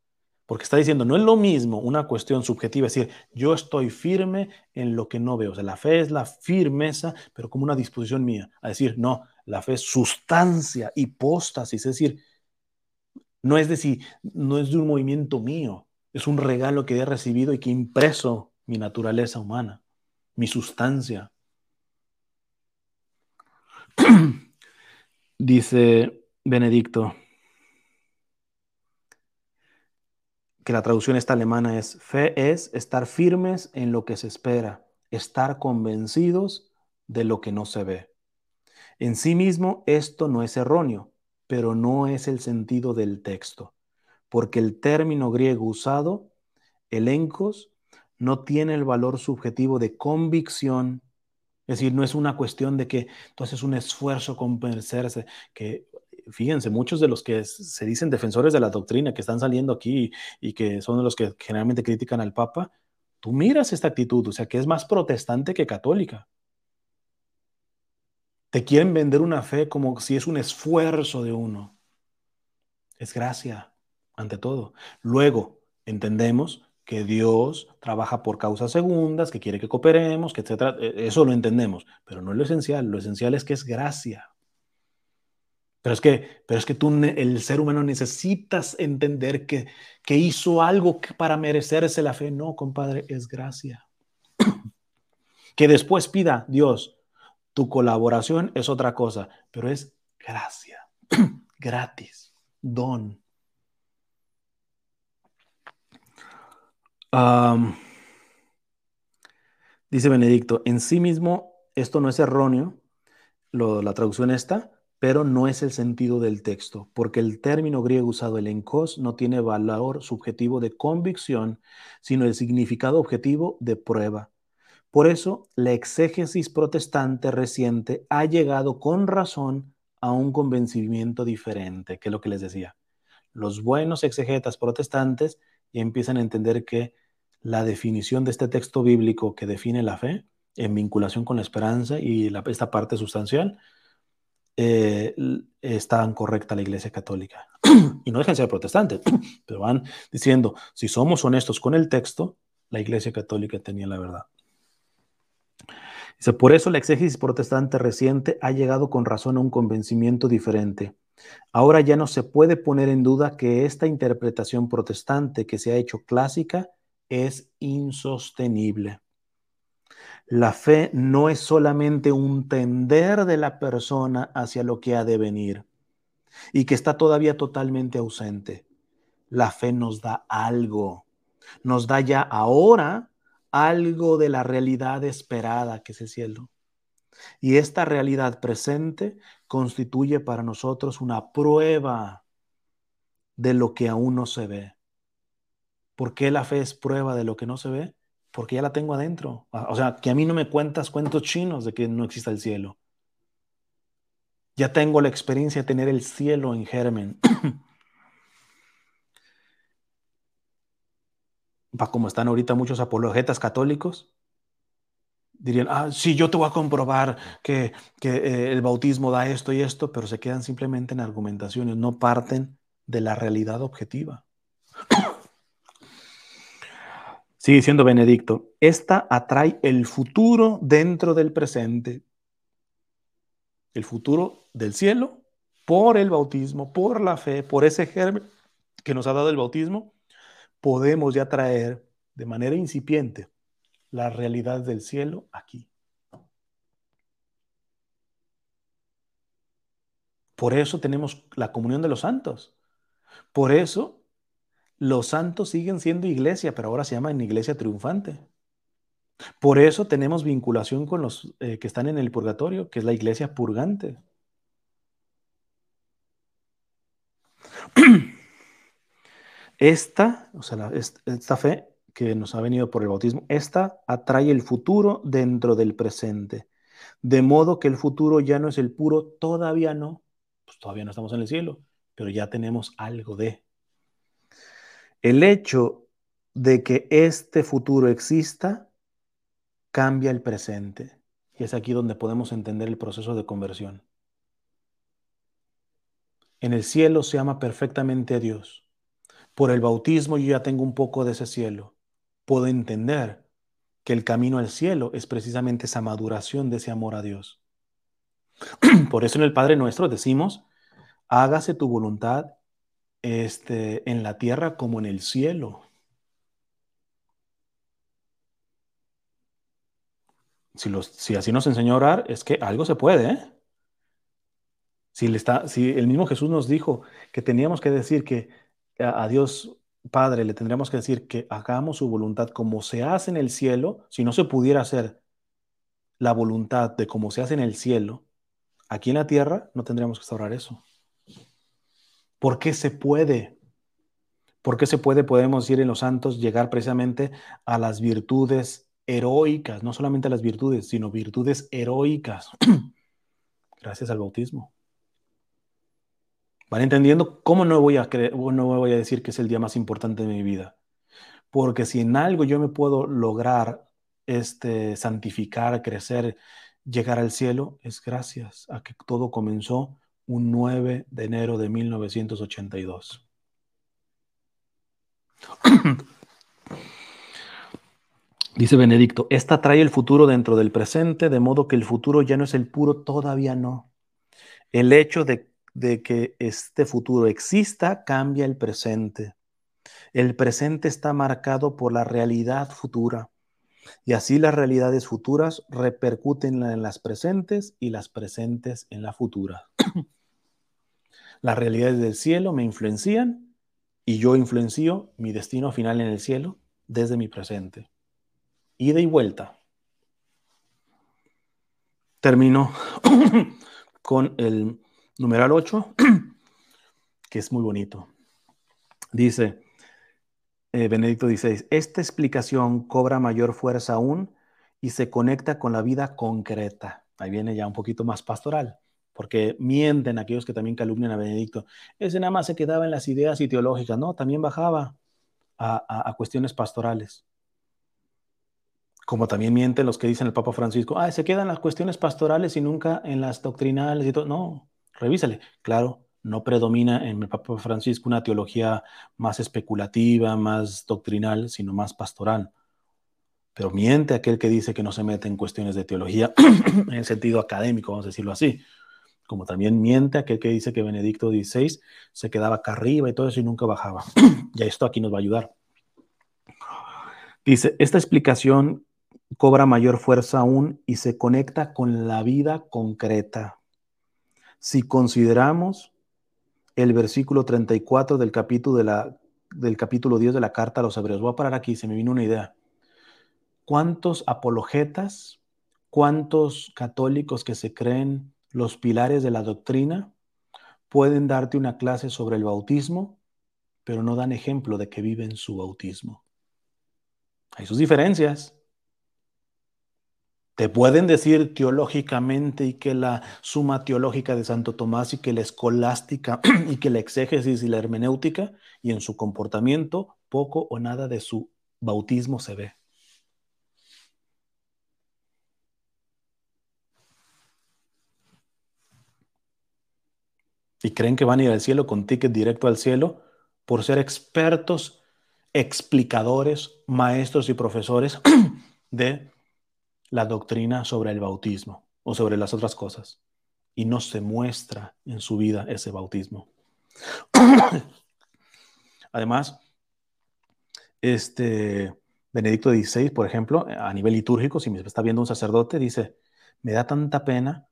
Porque está diciendo, no es lo mismo una cuestión subjetiva, es decir, yo estoy firme en lo que no veo. O sea, la fe es la firmeza, pero como una disposición mía. A decir, no, la fe es sustancia, hipóstasis, es decir, no es decir, no es de un movimiento mío, es un regalo que he recibido y que impreso mi naturaleza humana, mi sustancia. Dice Benedicto que la traducción esta alemana es fe es estar firmes en lo que se espera, estar convencidos de lo que no se ve. En sí mismo esto no es erróneo, pero no es el sentido del texto, porque el término griego usado, elencos, no tiene el valor subjetivo de convicción es decir, no es una cuestión de que entonces un esfuerzo convencerse, que fíjense, muchos de los que se dicen defensores de la doctrina que están saliendo aquí y que son los que generalmente critican al Papa, tú miras esta actitud, o sea, que es más protestante que católica. Te quieren vender una fe como si es un esfuerzo de uno. Es gracia, ante todo. Luego, entendemos que Dios trabaja por causas segundas, que quiere que cooperemos, que etcétera. E, eso lo entendemos, pero no es lo esencial. Lo esencial es que es gracia. Pero es que, pero es que tú, el ser humano, necesitas entender que, que hizo algo para merecerse la fe. No, compadre, es gracia. que después pida Dios, tu colaboración es otra cosa, pero es gracia, gratis, don. dice Benedicto, en sí mismo esto no es erróneo, la traducción está, pero no es el sentido del texto, porque el término griego usado, el enkos, no tiene valor subjetivo de convicción, sino el significado objetivo de prueba. Por eso, la exégesis protestante reciente ha llegado con razón a un convencimiento diferente, que es lo que les decía. Los buenos exegetas protestantes ya empiezan a entender que la definición de este texto bíblico que define la fe en vinculación con la esperanza y esta parte sustancial eh, correcta la Iglesia Católica. y no dejan de ser protestantes, pero van diciendo, si somos honestos con el texto, la Iglesia Católica tenía la verdad. Dice, por eso la exégesis protestante reciente ha llegado con razón a un convencimiento diferente. Ahora ya no se puede poner en duda que esta interpretación protestante que se ha hecho clásica es insostenible. La fe no es solamente un tender de la persona hacia lo que ha de venir y que está todavía totalmente ausente. La fe nos da algo, nos da ya ahora algo de la realidad esperada que es el cielo. Y esta realidad presente constituye para nosotros una prueba de lo que aún no se ve. ¿Por qué la fe es prueba de lo que no se ve? Porque ya la tengo adentro. Ah, o sea, que a mí no me cuentas cuentos chinos de que no exista el cielo. Ya tengo la experiencia de tener el cielo en germen. Como están ahorita muchos apologetas católicos, dirían, ah, sí, yo te voy a comprobar que, eh, el bautismo da esto y esto, pero se quedan simplemente en argumentaciones, no parten de la realidad objetiva. Sigue diciendo Benedicto, esta atrae el futuro dentro del presente. El futuro del cielo por el bautismo, por la fe, por ese germen que nos ha dado el bautismo, podemos ya traer de manera incipiente la realidad del cielo aquí. Por eso tenemos la comunión de los santos. Por eso los santos siguen siendo iglesia, pero ahora se llaman iglesia triunfante. Por eso tenemos vinculación con los eh, que están en el purgatorio, que es la iglesia purgante. Esta, o sea, esta fe que nos ha venido por el bautismo, esta atrae el futuro dentro del presente. De modo que el futuro ya no es el puro, todavía no, pues todavía no estamos en el cielo, pero ya tenemos algo de. El hecho de que este futuro exista cambia el presente. Y es aquí donde podemos entender el proceso de conversión. En el cielo se ama perfectamente a Dios. Por el bautismo yo ya tengo un poco de ese cielo. Puedo entender que el camino al cielo es precisamente esa maduración de ese amor a Dios. Por eso en el Padre Nuestro decimos, hágase tu voluntad este, en la tierra como en el cielo. Si, los, si así nos enseñó a orar, es que algo se puede, ¿eh? Si, está, si el mismo Jesús nos dijo que teníamos que decir que a, Dios Padre le tendríamos que decir que hagamos su voluntad como se hace en el cielo, si no se pudiera hacer la voluntad de como se hace en el cielo, aquí en la tierra no tendríamos que instaurar eso. ¿Por qué se puede? ¿Por qué se puede, podemos decir en los santos, llegar precisamente a las virtudes heroicas, no solamente a las virtudes, sino virtudes heroicas, gracias al bautismo? ¿Van entendiendo cómo no voy a no voy a decir que es el día más importante de mi vida? Porque si en algo yo me puedo lograr este, santificar, crecer, llegar al cielo, es gracias a que todo comenzó un 9 de enero de 1982. Dice Benedicto, esta trae el futuro dentro del presente, de modo que el futuro ya no es el puro, todavía no. El hecho de de que este futuro exista cambia el presente. El presente está marcado por la realidad futura. Y así las realidades futuras repercuten en las presentes y las presentes en la futura. las realidades del cielo me influencian y yo influencio mi destino final en el cielo desde mi presente. Ida y vuelta. Termino con el numeral 8, que es muy bonito. Dice eh, Benedicto XVI, esta explicación cobra mayor fuerza aún y se conecta con la vida concreta. Ahí viene ya un poquito más pastoral, porque mienten aquellos que también calumnian a Benedicto. Ese nada más se quedaba en las ideas ideológicas, no, también bajaba a, cuestiones pastorales como también mienten los que dicen el Papa Francisco, ah, se quedan las cuestiones pastorales y nunca en las doctrinales y todo. No, revísale. Claro, no predomina en el Papa Francisco una teología más especulativa, más doctrinal, sino más pastoral. Pero miente aquel que dice que no se mete en cuestiones de teología en el sentido académico, vamos a decirlo así. Como también miente aquel que dice que Benedicto XVI se quedaba acá arriba y todo eso y nunca bajaba. y esto aquí nos va a ayudar. Dice, esta explicación cobra mayor fuerza aún y se conecta con la vida concreta. Si consideramos el versículo 34 del capítulo, de la, del capítulo 10 de la carta a los hebreos, voy a parar aquí, se me vino una idea. ¿Cuántos apologetas, cuántos católicos que se creen los pilares de la doctrina pueden darte una clase sobre el bautismo, pero no dan ejemplo de que viven su bautismo? Hay sus diferencias. Te pueden decir teológicamente y que la suma teológica de Santo Tomás y que la escolástica y que la exégesis y la hermenéutica y en su comportamiento poco o nada de su bautismo se ve. Y creen que van a ir al cielo con ticket directo al cielo por ser expertos, explicadores, maestros y profesores de la doctrina sobre el bautismo o sobre las otras cosas y no se muestra en su vida ese bautismo. Además, este Benedicto XVI, por ejemplo, a nivel litúrgico, si me está viendo un sacerdote, dice, me da tanta pena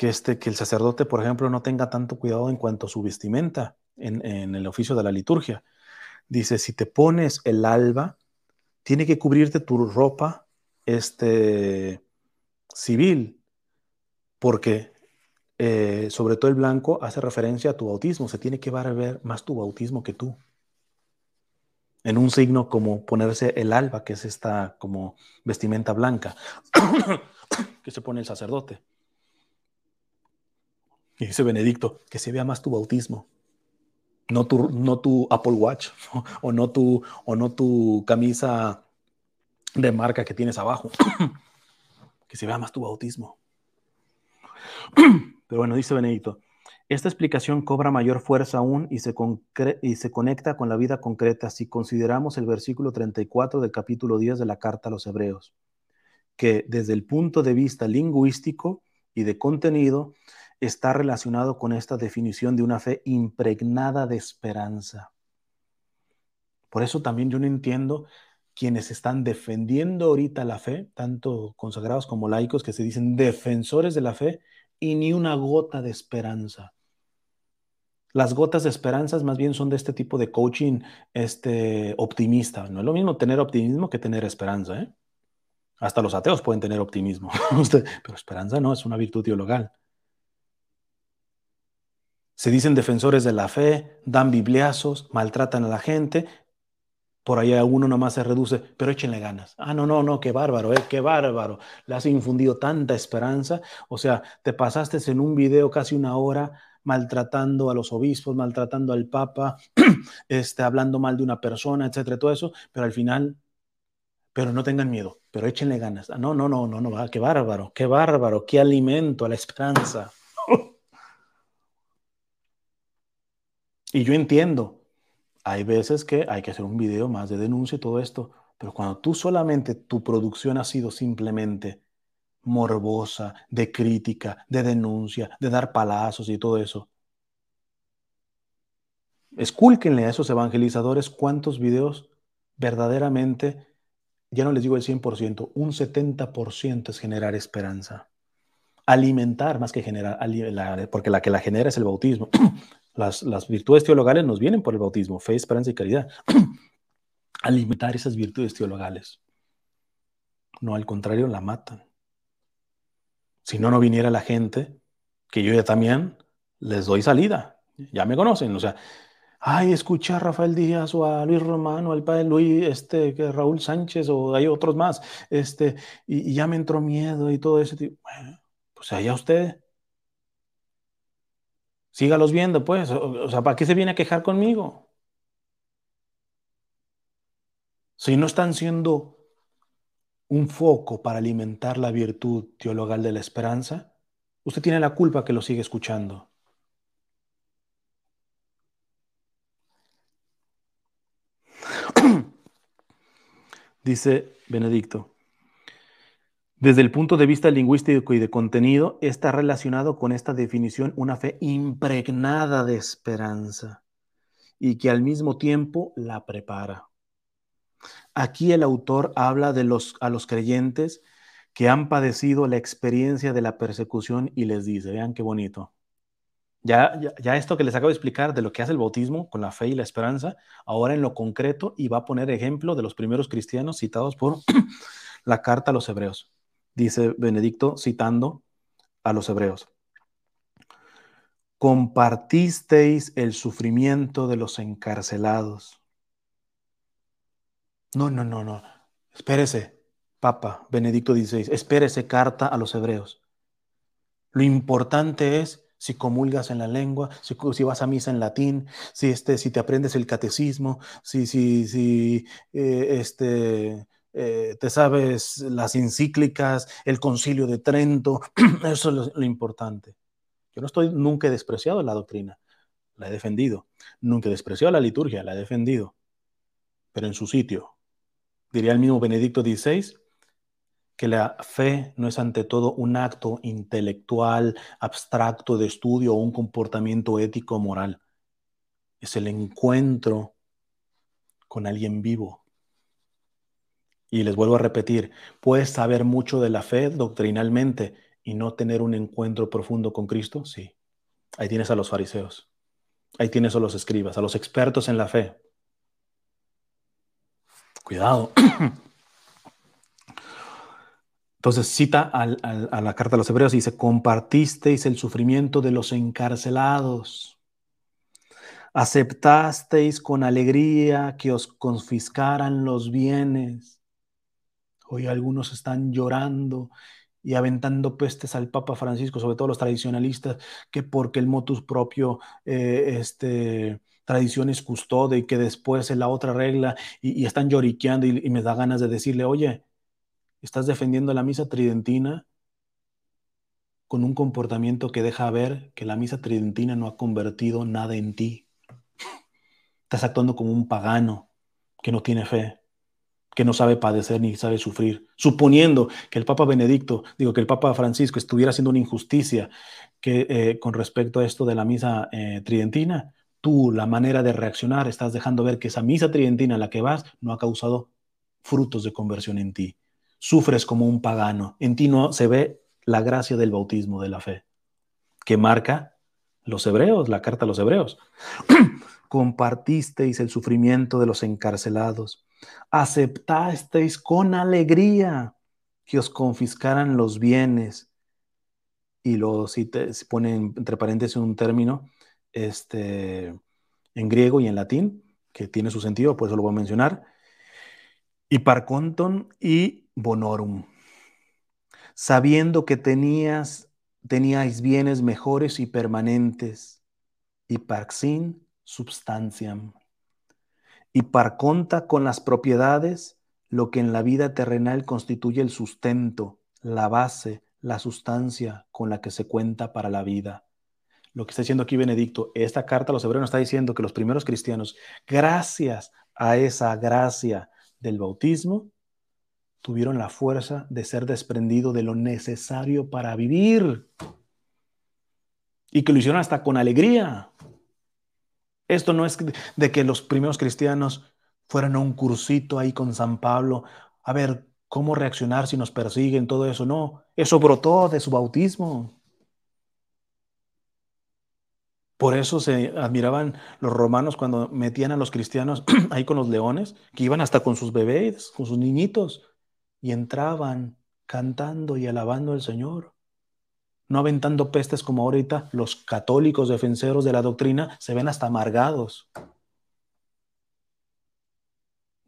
que, este, que el sacerdote, por ejemplo, no tenga tanto cuidado en cuanto a su vestimenta en, en el oficio de la liturgia. Dice, si te pones el alba, tiene que cubrirte tu ropa este, civil, porque eh, sobre todo el blanco hace referencia a tu bautismo, se tiene que ver más tu bautismo que tú. En un signo como ponerse el alba, que es esta como vestimenta blanca que se pone el sacerdote. Y dice Benedicto, que se vea más tu bautismo, no tu, no tu Apple Watch o no tu, o no tu camisa de marca que tienes abajo. que se vea más tu bautismo. Pero bueno, dice Benedito, esta explicación cobra mayor fuerza aún y se, y se conecta con la vida concreta si consideramos el versículo 34 del capítulo 10 de la carta a los hebreos, que desde el punto de vista lingüístico y de contenido está relacionado con esta definición de una fe impregnada de esperanza. Por eso también yo no entiendo quienes están defendiendo ahorita la fe, tanto consagrados como laicos, que se dicen defensores de la fe y ni una gota de esperanza. Las gotas de esperanza más bien son de este tipo de coaching este, optimista. No es lo mismo tener optimismo que tener esperanza. ¿eh? Hasta los ateos pueden tener optimismo, pero esperanza no, es una virtud teologal. Se dicen defensores de la fe, dan bibliazos, maltratan a la gente. Por ahí alguno nomás se reduce, pero échenle ganas. Ah, no, no, no, qué bárbaro, eh, qué bárbaro. Le has infundido tanta esperanza. O sea, te pasaste en un video casi una hora maltratando a los obispos, maltratando al papa, este, hablando mal de una persona, etcétera, todo eso, pero al final, pero no tengan miedo, pero échenle ganas. Ah, no, no, no, no, no, qué bárbaro, qué bárbaro, qué alimento a la esperanza. y yo entiendo, hay veces que hay que hacer un video más de denuncia y todo esto, pero cuando tú solamente tu producción ha sido simplemente morbosa, de crítica, de denuncia, de dar palazos y todo eso. Escúlquenle a esos evangelizadores cuántos videos verdaderamente, ya no les digo el 100%, un 70% es generar esperanza. Alimentar más que generar, porque la que la genera es el bautismo. Las, virtudes teologales nos vienen por el bautismo, fe, esperanza y caridad. Alimentar esas virtudes teologales. No, al contrario, la matan. Si no, no viniera la gente, que yo ya también les doy salida. Ya me conocen, o sea, ay, escucha a Rafael Díaz o a Luis Romano, al padre Luis, este, que Raúl Sánchez o hay otros más, este, y, ya me entró miedo y todo ese tipo. Bueno, pues allá usted. Sígalos viendo, pues. O, sea, ¿para qué se viene a quejar conmigo? Si no están siendo un foco para alimentar la virtud teologal de la esperanza, usted tiene la culpa que lo sigue escuchando. Dice Benedicto, desde el punto de vista lingüístico y de contenido, está relacionado con esta definición una fe impregnada de esperanza y que al mismo tiempo la prepara. Aquí el autor habla de los, a los creyentes que han padecido la experiencia de la persecución y les dice, vean qué bonito. Ya, ya, esto que les acabo de explicar de lo que hace el bautismo con la fe y la esperanza, ahora en lo concreto y va a poner ejemplo de los primeros cristianos citados por la carta a los hebreos. Dice Benedicto citando a los hebreos. Compartisteis el sufrimiento de los encarcelados no, no, no, no. Espérese, Papa Benedicto XVI, espérese carta a los hebreos. Lo importante es si comulgas en la lengua, si, si vas a misa en latín, si, este, si te aprendes el catecismo, si, si, si eh, este, eh, te sabes las encíclicas, el concilio de Trento, eso es lo, importante. Yo no estoy nunca he despreciado la doctrina, la he defendido. Nunca he despreciado la liturgia, la he defendido, pero en su sitio, diría el mismo Benedicto XVI, que la fe no es ante todo un acto intelectual, abstracto de estudio o un comportamiento ético moral. Es el encuentro con alguien vivo. Y les vuelvo a repetir, puedes saber mucho de la fe doctrinalmente y no tener un encuentro profundo con Cristo. Sí. Ahí tienes a los fariseos. Ahí tienes a los escribas, a los expertos en la fe. Cuidado. Entonces cita a la carta a los hebreos y dice, compartisteis el sufrimiento de los encarcelados, aceptasteis con alegría que os confiscaran los bienes. Hoy algunos están llorando y aventando pestes al Papa Francisco, sobre todo los tradicionalistas, que porque el motus propio eh, este, tradiciones custode y que después es la otra regla y, están lloriqueando y, me da ganas de decirle, oye, estás defendiendo la misa tridentina con un comportamiento que deja ver que la misa tridentina no ha convertido nada en ti. Estás actuando como un pagano que no tiene fe, que no sabe padecer ni sabe sufrir. Suponiendo que el Papa Benedicto, digo que el Papa Francisco estuviera haciendo una injusticia que, eh, con respecto a esto de la misa eh, tridentina, tú, la manera de reaccionar, estás dejando ver que esa misa tridentina a la que vas no ha causado frutos de conversión en ti. Sufres como un pagano. En ti no se ve la gracia del bautismo, de la fe. que marca los hebreos, la carta a los hebreos. Compartisteis el sufrimiento de los encarcelados, aceptasteis con alegría que os confiscaran los bienes. Y luego si te ponen entre paréntesis un término este, en griego y en latín, que tiene su sentido, por eso lo voy a mencionar. Y parconton y bonorum. Sabiendo que tenías teníais bienes mejores y permanentes, y parxin substanciam. Y par conta con las propiedades, lo que en la vida terrenal constituye el sustento, la base, la sustancia con la que se cuenta para la vida. Lo que está diciendo aquí Benedicto, esta carta a los hebreos está diciendo que los primeros cristianos, gracias a esa gracia del bautismo, tuvieron la fuerza de ser desprendido de lo necesario para vivir. Y que lo hicieron hasta con alegría. Esto no es de que los primeros cristianos fueran a un cursito ahí con San Pablo, a ver cómo reaccionar si nos persiguen, todo eso. No, eso brotó de su bautismo. Por eso se admiraban los romanos cuando metían a los cristianos ahí con los leones, que iban hasta con sus bebés, con sus niñitos, y entraban cantando y alabando al Señor. No aventando pestes como ahorita los católicos defensores de la doctrina se ven hasta amargados.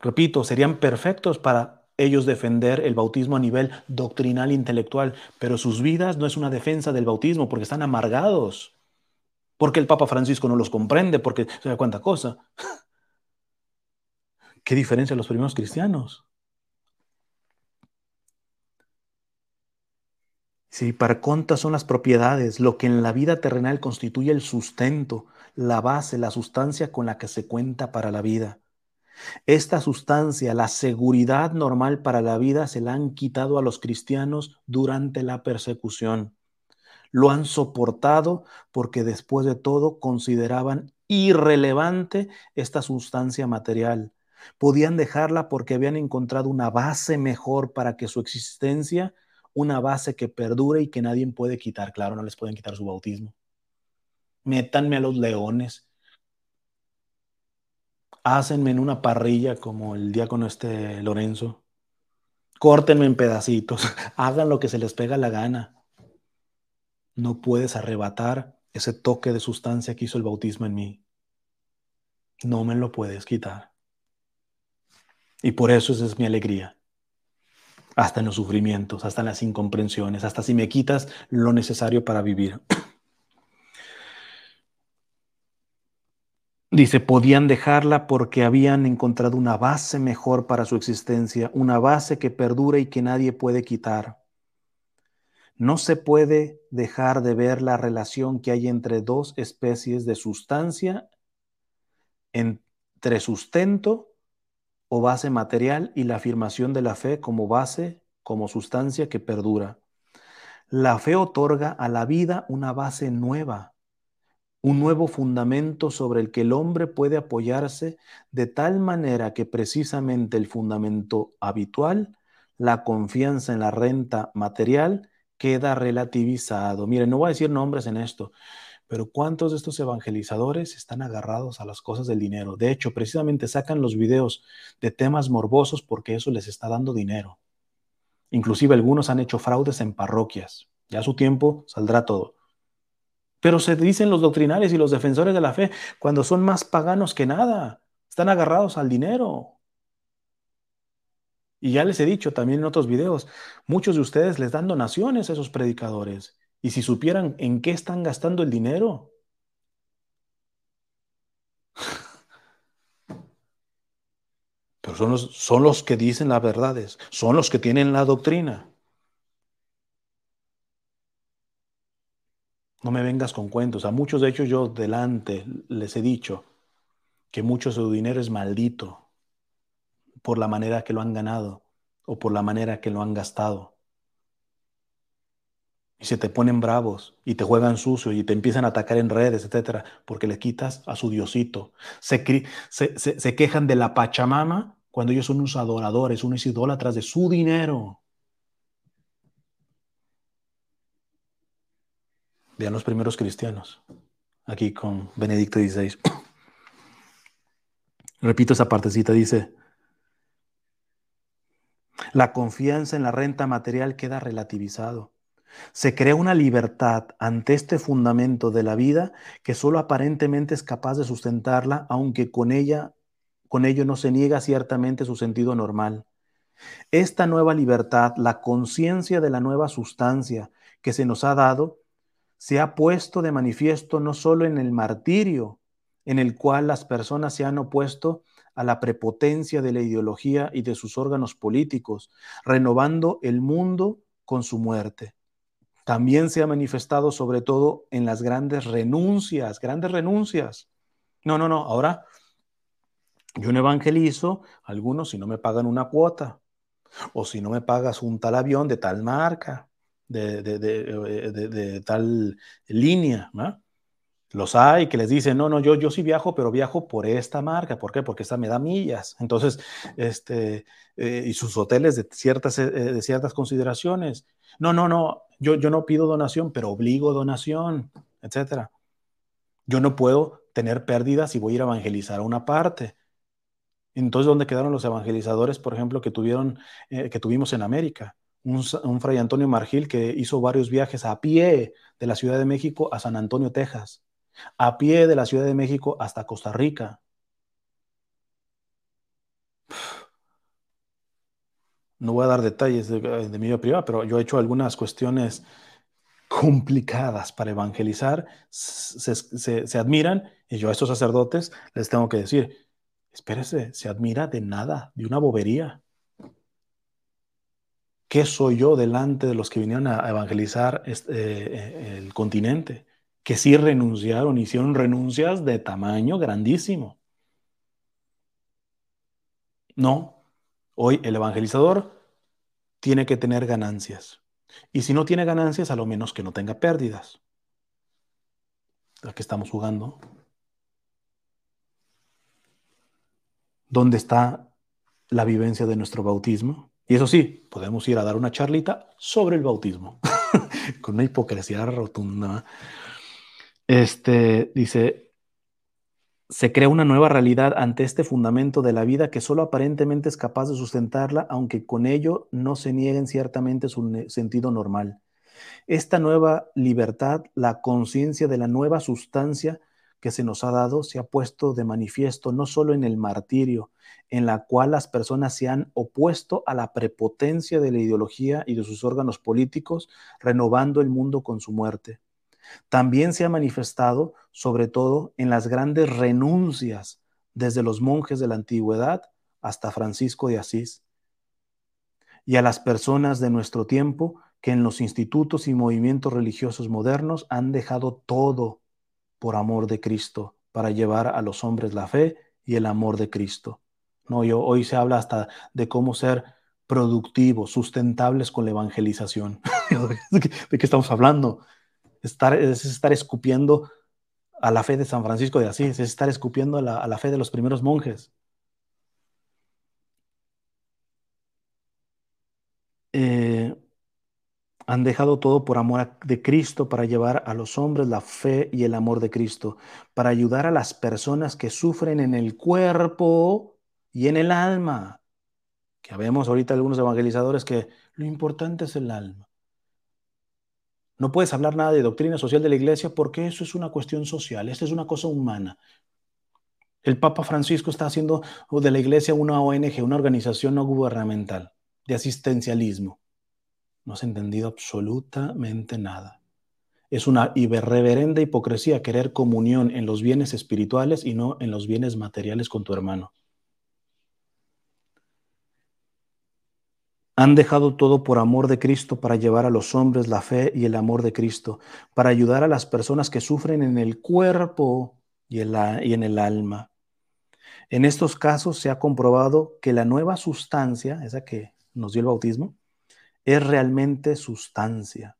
Repito, serían perfectos para ellos defender el bautismo a nivel doctrinal e intelectual, pero sus vidas no es una defensa del bautismo porque están amargados, porque el Papa Francisco no los comprende, porque se da cuánta cosa. ¿Qué diferencia los primeros cristianos? Sí, para contas son las propiedades, lo que en la vida terrenal constituye el sustento, la base, la sustancia con la que se cuenta para la vida. Esta sustancia, la seguridad normal para la vida, se la han quitado a los cristianos durante la persecución. Lo han soportado porque después de todo consideraban irrelevante esta sustancia material. Podían dejarla porque habían encontrado una base mejor para que su existencia una base que perdure y que nadie puede quitar. Claro, no les pueden quitar su bautismo. Métanme a los leones. Hácenme en una parrilla como el diácono este Lorenzo. Córtenme en pedacitos. Hagan lo que se les pega la gana. No puedes arrebatar ese toque de sustancia que hizo el bautismo en mí. No me lo puedes quitar. Y por eso esa es mi alegría hasta en los sufrimientos, hasta en las incomprensiones, hasta si me quitas lo necesario para vivir. Dice, podían dejarla porque habían encontrado una base mejor para su existencia, una base que perdura y que nadie puede quitar. No se puede dejar de ver la relación que hay entre dos especies de sustancia, entre sustento o base material y la afirmación de la fe como base, como sustancia que perdura. La fe otorga a la vida una base nueva, un nuevo fundamento sobre el que el hombre puede apoyarse de tal manera que precisamente el fundamento habitual, la confianza en la renta material, queda relativizado. Miren, no voy a decir nombres en esto, pero ¿cuántos de estos evangelizadores están agarrados a las cosas del dinero? De hecho, precisamente sacan los videos de temas morbosos porque eso les está dando dinero. Inclusive algunos han hecho fraudes en parroquias. Ya a su tiempo saldrá todo. Pero se dicen los doctrinales y los defensores de la fe cuando son más paganos que nada. Están agarrados al dinero. Y ya les he dicho también en otros videos, muchos de ustedes les dan donaciones a esos predicadores y si supieran en qué están gastando el dinero. Pero son los, que dicen las verdades, son los que tienen la doctrina. No me vengas con cuentos. A muchos de ellos yo delante les he dicho que mucho de su dinero es maldito por la manera que lo han ganado o por la manera que lo han gastado y se te ponen bravos y te juegan sucio y te empiezan a atacar en redes, etcétera, porque le quitas a su diosito. Se, se, quejan de la Pachamama cuando ellos son unos adoradores, unos idólatras de su dinero. Vean los primeros cristianos, aquí con Benedicto XVI. Repito esa partecita, dice, la confianza en la renta material queda relativizado. Se crea una libertad ante este fundamento de la vida que solo aparentemente es capaz de sustentarla, aunque con ella con ello no se niega ciertamente su sentido normal. Esta nueva libertad, la conciencia de la nueva sustancia que se nos ha dado, se ha puesto de manifiesto no solo en el martirio, en el cual las personas se han opuesto a la prepotencia de la ideología y de sus órganos políticos, renovando el mundo con su muerte. También se ha manifestado sobre todo en las grandes renuncias, grandes renuncias. No, no, no, ahora yo no evangelizo, algunos si no me pagan una cuota, o si no me pagas un tal avión de tal marca, de, de, tal línea. Los hay que les dicen, no, no, yo, yo sí viajo, pero viajo por esta marca. ¿Por qué? Porque esta me da millas. Entonces, este, eh, y sus hoteles de ciertas, eh, de ciertas consideraciones. No, no, no, yo, yo no pido donación, pero obligo donación, etcétera. Yo no puedo tener pérdidas y voy a ir a evangelizar a una parte. Entonces, ¿dónde quedaron los evangelizadores, por ejemplo, que, tuvieron, eh, que tuvimos en América? Un, un, fray Antonio Margil que hizo varios viajes a pie de la Ciudad de México a San Antonio, Texas, a pie de la Ciudad de México hasta Costa Rica. No voy a dar detalles de, mi vida privada, pero yo he hecho algunas cuestiones complicadas para evangelizar, se, admiran y yo a estos sacerdotes les tengo que decir, Espérese, se admira de nada, de una bobería. ¿Qué soy yo delante de los que vinieron a evangelizar este, eh, el continente? Que sí renunciaron, hicieron renuncias de tamaño grandísimo. No, hoy el evangelizador tiene que tener ganancias. Y si no tiene ganancias, a lo menos que no tenga pérdidas. ¿A qué estamos jugando? dónde está la vivencia de nuestro bautismo. Y eso sí, podemos ir a dar una charlita sobre el bautismo, con una hipocresía rotunda. Este dice, se crea una nueva realidad ante este fundamento de la vida que solo aparentemente es capaz de sustentarla, aunque con ello no se nieguen ciertamente su sentido normal. Esta nueva libertad, la conciencia de la nueva sustancia, que se nos ha dado se ha puesto de manifiesto no solo en el martirio, en la cual las personas se han opuesto a la prepotencia de la ideología y de sus órganos políticos, renovando el mundo con su muerte. También se ha manifestado, sobre todo, en las grandes renuncias desde los monjes de la antigüedad hasta Francisco de Asís, y a las personas de nuestro tiempo que en los institutos y movimientos religiosos modernos han dejado todo por amor de Cristo, para llevar a los hombres la fe y el amor de Cristo. No, hoy se habla hasta de cómo ser productivos, sustentables con la evangelización. ¿De qué estamos hablando? Estar, es estar escupiendo a la fe de San Francisco de Asís, es estar escupiendo a la, a la fe de los primeros monjes. Eh, han dejado todo por amor de Cristo para llevar a los hombres la fe y el amor de Cristo, para ayudar a las personas que sufren en el cuerpo y en el alma. Que vemos ahorita algunos evangelizadores que lo importante es el alma. No puedes hablar nada de doctrina social de la iglesia porque eso es una cuestión social, esto es una cosa humana. El Papa Francisco está haciendo de la iglesia una ONG, una organización no gubernamental de asistencialismo. No has entendido absolutamente nada. Es una irreverenda hipocresía querer comunión en los bienes espirituales y no en los bienes materiales con tu hermano. Han dejado todo por amor de Cristo para llevar a los hombres la fe y el amor de Cristo, para ayudar a las personas que sufren en el cuerpo y en, el alma. En estos casos se ha comprobado que la nueva sustancia, esa que nos dio el bautismo, es realmente sustancia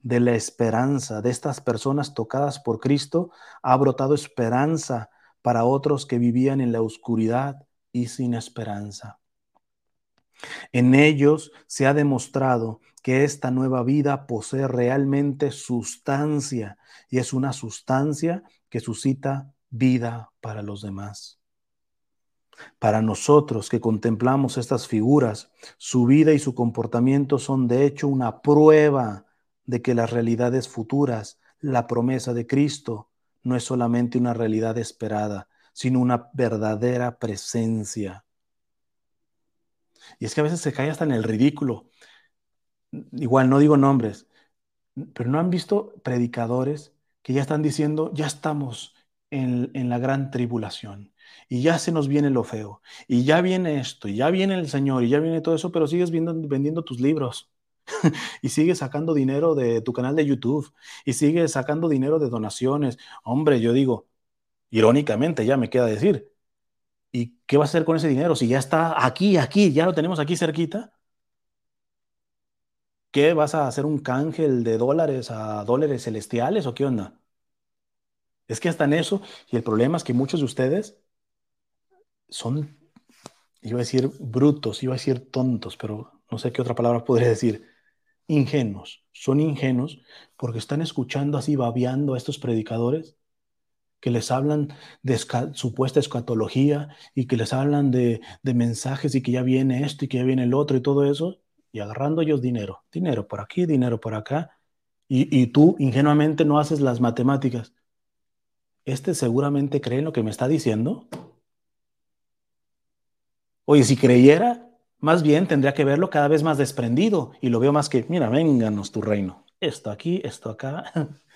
de la esperanza de estas personas tocadas por Cristo, ha brotado esperanza para otros que vivían en la oscuridad y sin esperanza. En ellos se ha demostrado que esta nueva vida posee realmente sustancia y es una sustancia que suscita vida para los demás. Para nosotros que contemplamos estas figuras, su vida y su comportamiento son de hecho una prueba de que las realidades futuras, la promesa de Cristo, no es solamente una realidad esperada, sino una verdadera presencia. Y es que a veces se cae hasta en el ridículo. Igual no digo nombres, pero no han visto predicadores que ya están diciendo, ya estamos en, la gran tribulación y ya se nos viene lo feo y ya viene esto y ya viene el Señor y ya viene todo eso, pero sigues vendiendo tus libros y sigues sacando dinero de tu canal de YouTube y sigues sacando dinero de donaciones. Hombre, yo digo, irónicamente ya me queda decir, ¿y qué vas a hacer con ese dinero si ya está aquí, aquí, ya lo tenemos aquí cerquita? ¿Qué vas a hacer un cángel de dólares a dólares celestiales o qué onda? Es que hasta en eso, y el problema es que muchos de ustedes son, iba a decir brutos, iba a decir tontos, pero no sé qué otra palabra podría decir, ingenuos. Son ingenuos porque están escuchando así, babeando a estos predicadores que les hablan de supuesta escatología y que les hablan de, mensajes y que ya viene esto y que ya viene el otro y todo eso, y agarrando ellos dinero, dinero por aquí, dinero por acá, y, tú ingenuamente no haces las matemáticas. Este seguramente cree en lo que me está diciendo. Oye, si creyera, más bien tendría que verlo cada vez más desprendido y lo veo más que, mira, vénganos tu reino. Esto aquí, esto acá.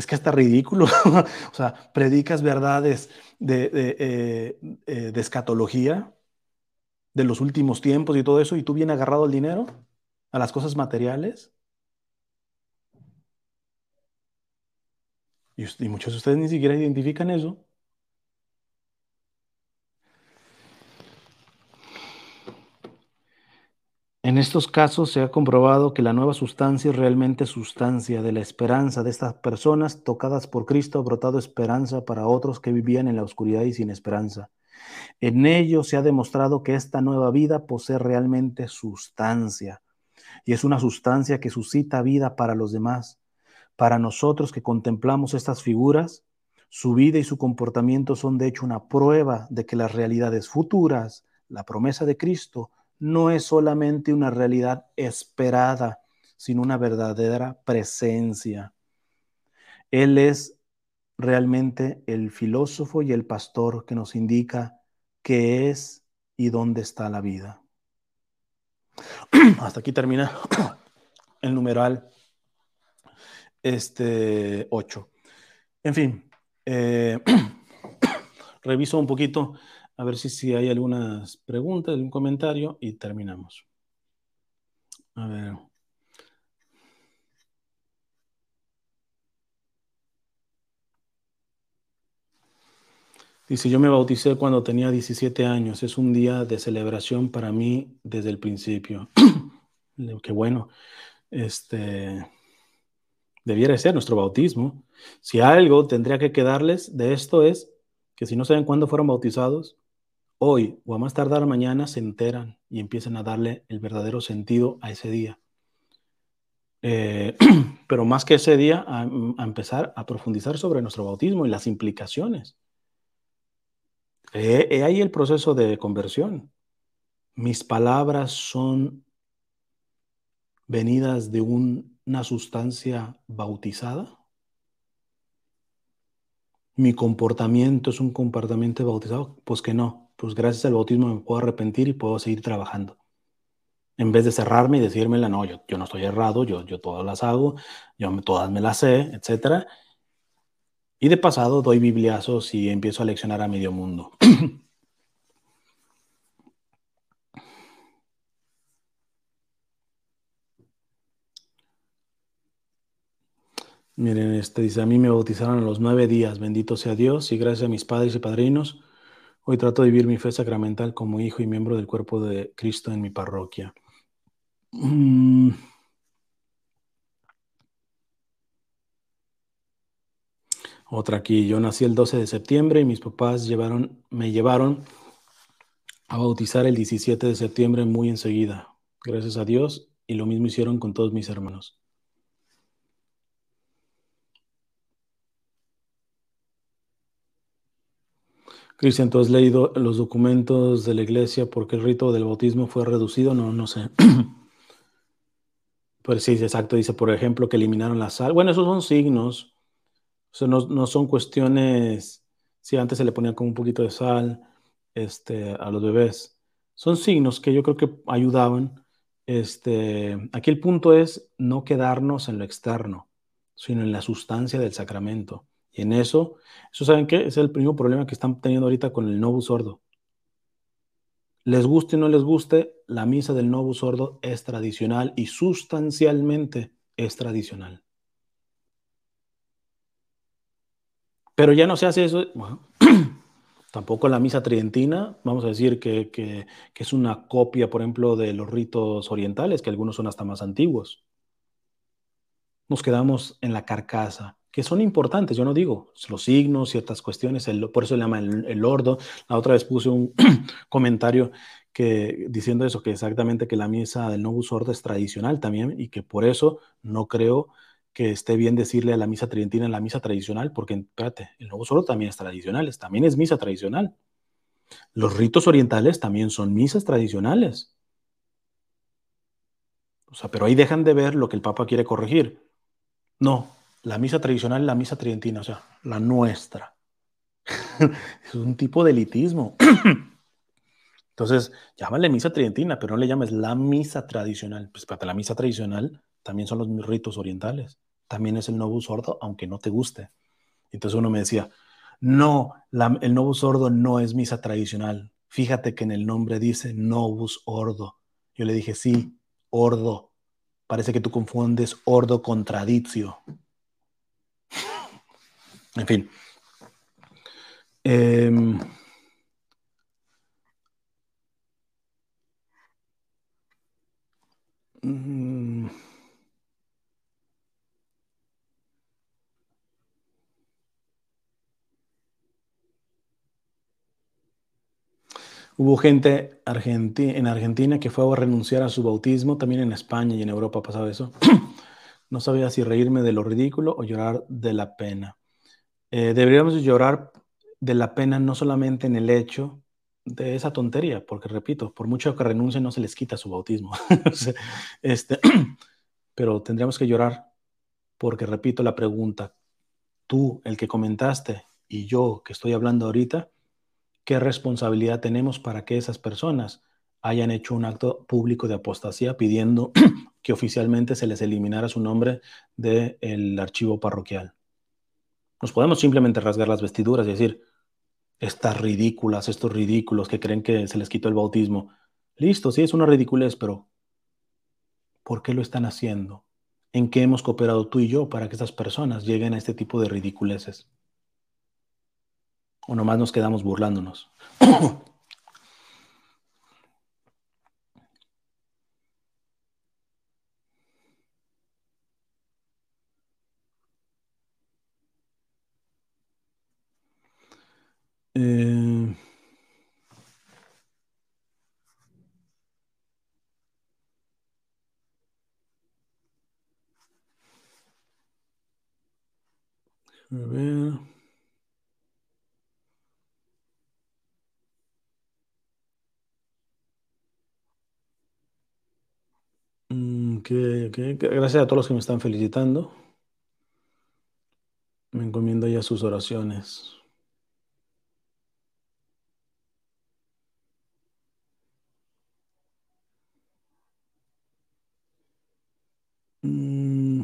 Es que está ridículo. o sea, predicas verdades de, de, eh, eh, de escatología de los últimos tiempos y todo eso, y tú vienes agarrado al dinero, a las cosas materiales. Y, muchos de ustedes ni siquiera identifican eso. En estos casos se ha comprobado que la nueva sustancia es realmente sustancia de la esperanza de estas personas tocadas por Cristo, ha brotado esperanza para otros que vivían en la oscuridad y sin esperanza. En ello se ha demostrado que esta nueva vida posee realmente sustancia y es una sustancia que suscita vida para los demás. Para nosotros que contemplamos estas figuras, su vida y su comportamiento son de hecho una prueba de que las realidades futuras, la promesa de Cristo, no es solamente una realidad esperada, sino una verdadera presencia. Él es realmente el filósofo y el pastor que nos indica qué es y dónde está la vida. Hasta aquí termina el numeral este 8. En fin, eh, reviso un poquito a ver si, si hay algunas preguntas, algún comentario y terminamos. A ver. Dice, yo me bauticé cuando tenía 17 años. Es un día de celebración para mí desde el principio. Qué bueno. Este debiera ser nuestro bautismo. Si algo tendría que quedarles de esto es que si no saben cuándo fueron bautizados, hoy o a más tardar mañana se enteran y empiezan a darle el verdadero sentido a ese día. Eh, pero más que ese día, a empezar a profundizar sobre nuestro bautismo y las implicaciones. He, ahí el proceso de conversión. Mis palabras son venidas de una sustancia bautizada. Mi comportamiento es un comportamiento bautizado. Pues que no. Pues gracias al bautismo me puedo arrepentir y puedo seguir trabajando. En vez de cerrarme y decirme, no, yo, yo no estoy errado, yo, yo todas las hago, yo todas me las sé, etcétera y de pasado doy bibliazos y empiezo a leccionar a medio mundo. Miren, este dice, a mí me bautizaron a los nueve días, bendito sea Dios, y gracias a mis padres y padrinos, hoy trato de vivir mi fe sacramental como hijo y miembro del cuerpo de Cristo en mi parroquia. Mm. Otra aquí, yo nací el 12 de septiembre y mis papás llevaron, me llevaron a bautizar el 17 de septiembre muy enseguida. Gracias a Dios. Y lo mismo hicieron con todos mis hermanos. Cristian, ¿tú has leído los documentos de la iglesia porque el rito del bautismo fue reducido? No, no sé. pues sí, exacto. Dice, por ejemplo, que eliminaron la sal. Bueno, esos son signos. O no, no, son cuestiones. Si antes se le ponía como un poquito de sal este, a los bebés. Son signos que yo creo que ayudaban. Este, aquí el punto es no quedarnos en lo externo, sino en la sustancia del sacramento. Y en eso, eso saben qué, es el primer problema que están teniendo ahorita con el novus sordo. Les guste o no les guste, la misa del novus sordo es tradicional y sustancialmente es tradicional. Pero ya no se hace eso. Tampoco la misa tridentina, vamos a decir que, que, es una copia, por ejemplo, de los ritos orientales, que algunos son hasta más antiguos. Nos quedamos en la carcasa, que son importantes, yo no digo, los signos, ciertas cuestiones, por eso le llama el, el, ordo. La otra vez puse un comentario que, diciendo eso, que exactamente que la misa del Novus Ordo es tradicional también y que por eso no creo que esté bien decirle a la misa tridentina la misa tradicional, porque, espérate, el Nuevo Solo también es tradicional, también es misa tradicional. Los ritos orientales también son misas tradicionales. O sea, pero ahí dejan de ver lo que el Papa quiere corregir. No, la misa tradicional es la misa tridentina, o sea, la nuestra. es un tipo de elitismo. Entonces, llámale misa tridentina, pero no le llames la misa tradicional. Pues para la misa tradicional también son los ritos orientales, también es el novus sordo, aunque no te guste. Entonces uno me decía, no, el novus sordo no es misa tradicional. Fíjate que en el nombre dice novus ordo. Yo le dije, sí, ordo. Parece que tú confundes ordo con tradicio. En fin. Eh, Hubo gente en Argentina que fue a renunciar a su bautismo, también en España y en Europa ha pasado eso. no sabía si reírme de lo ridículo o llorar de la pena. Eh, deberíamos llorar de la pena no solamente en el hecho de esa tontería, porque repito, por mucho que renuncien no se les quita su bautismo. este, pero tendríamos que llorar porque, repito, la pregunta, tú, el que comentaste, y yo que estoy hablando ahorita, qué responsabilidad tenemos para que esas personas hayan hecho un acto público de apostasía pidiendo que oficialmente se les eliminara su nombre del archivo parroquial. Nos podemos simplemente rasgar las vestiduras y decir, estas ridículas, estos ridículos que creen que se les quitó el bautismo. Listo, sí es una ridiculez, pero ¿por qué lo están haciendo? ¿En qué hemos cooperado tú y yo para que estas personas lleguen a este tipo de ridiculeces? o nomás nos quedamos burlándonos. Eh, a ver. Gracias a todos los que me están felicitando. Me encomiendo ya sus oraciones. Mm.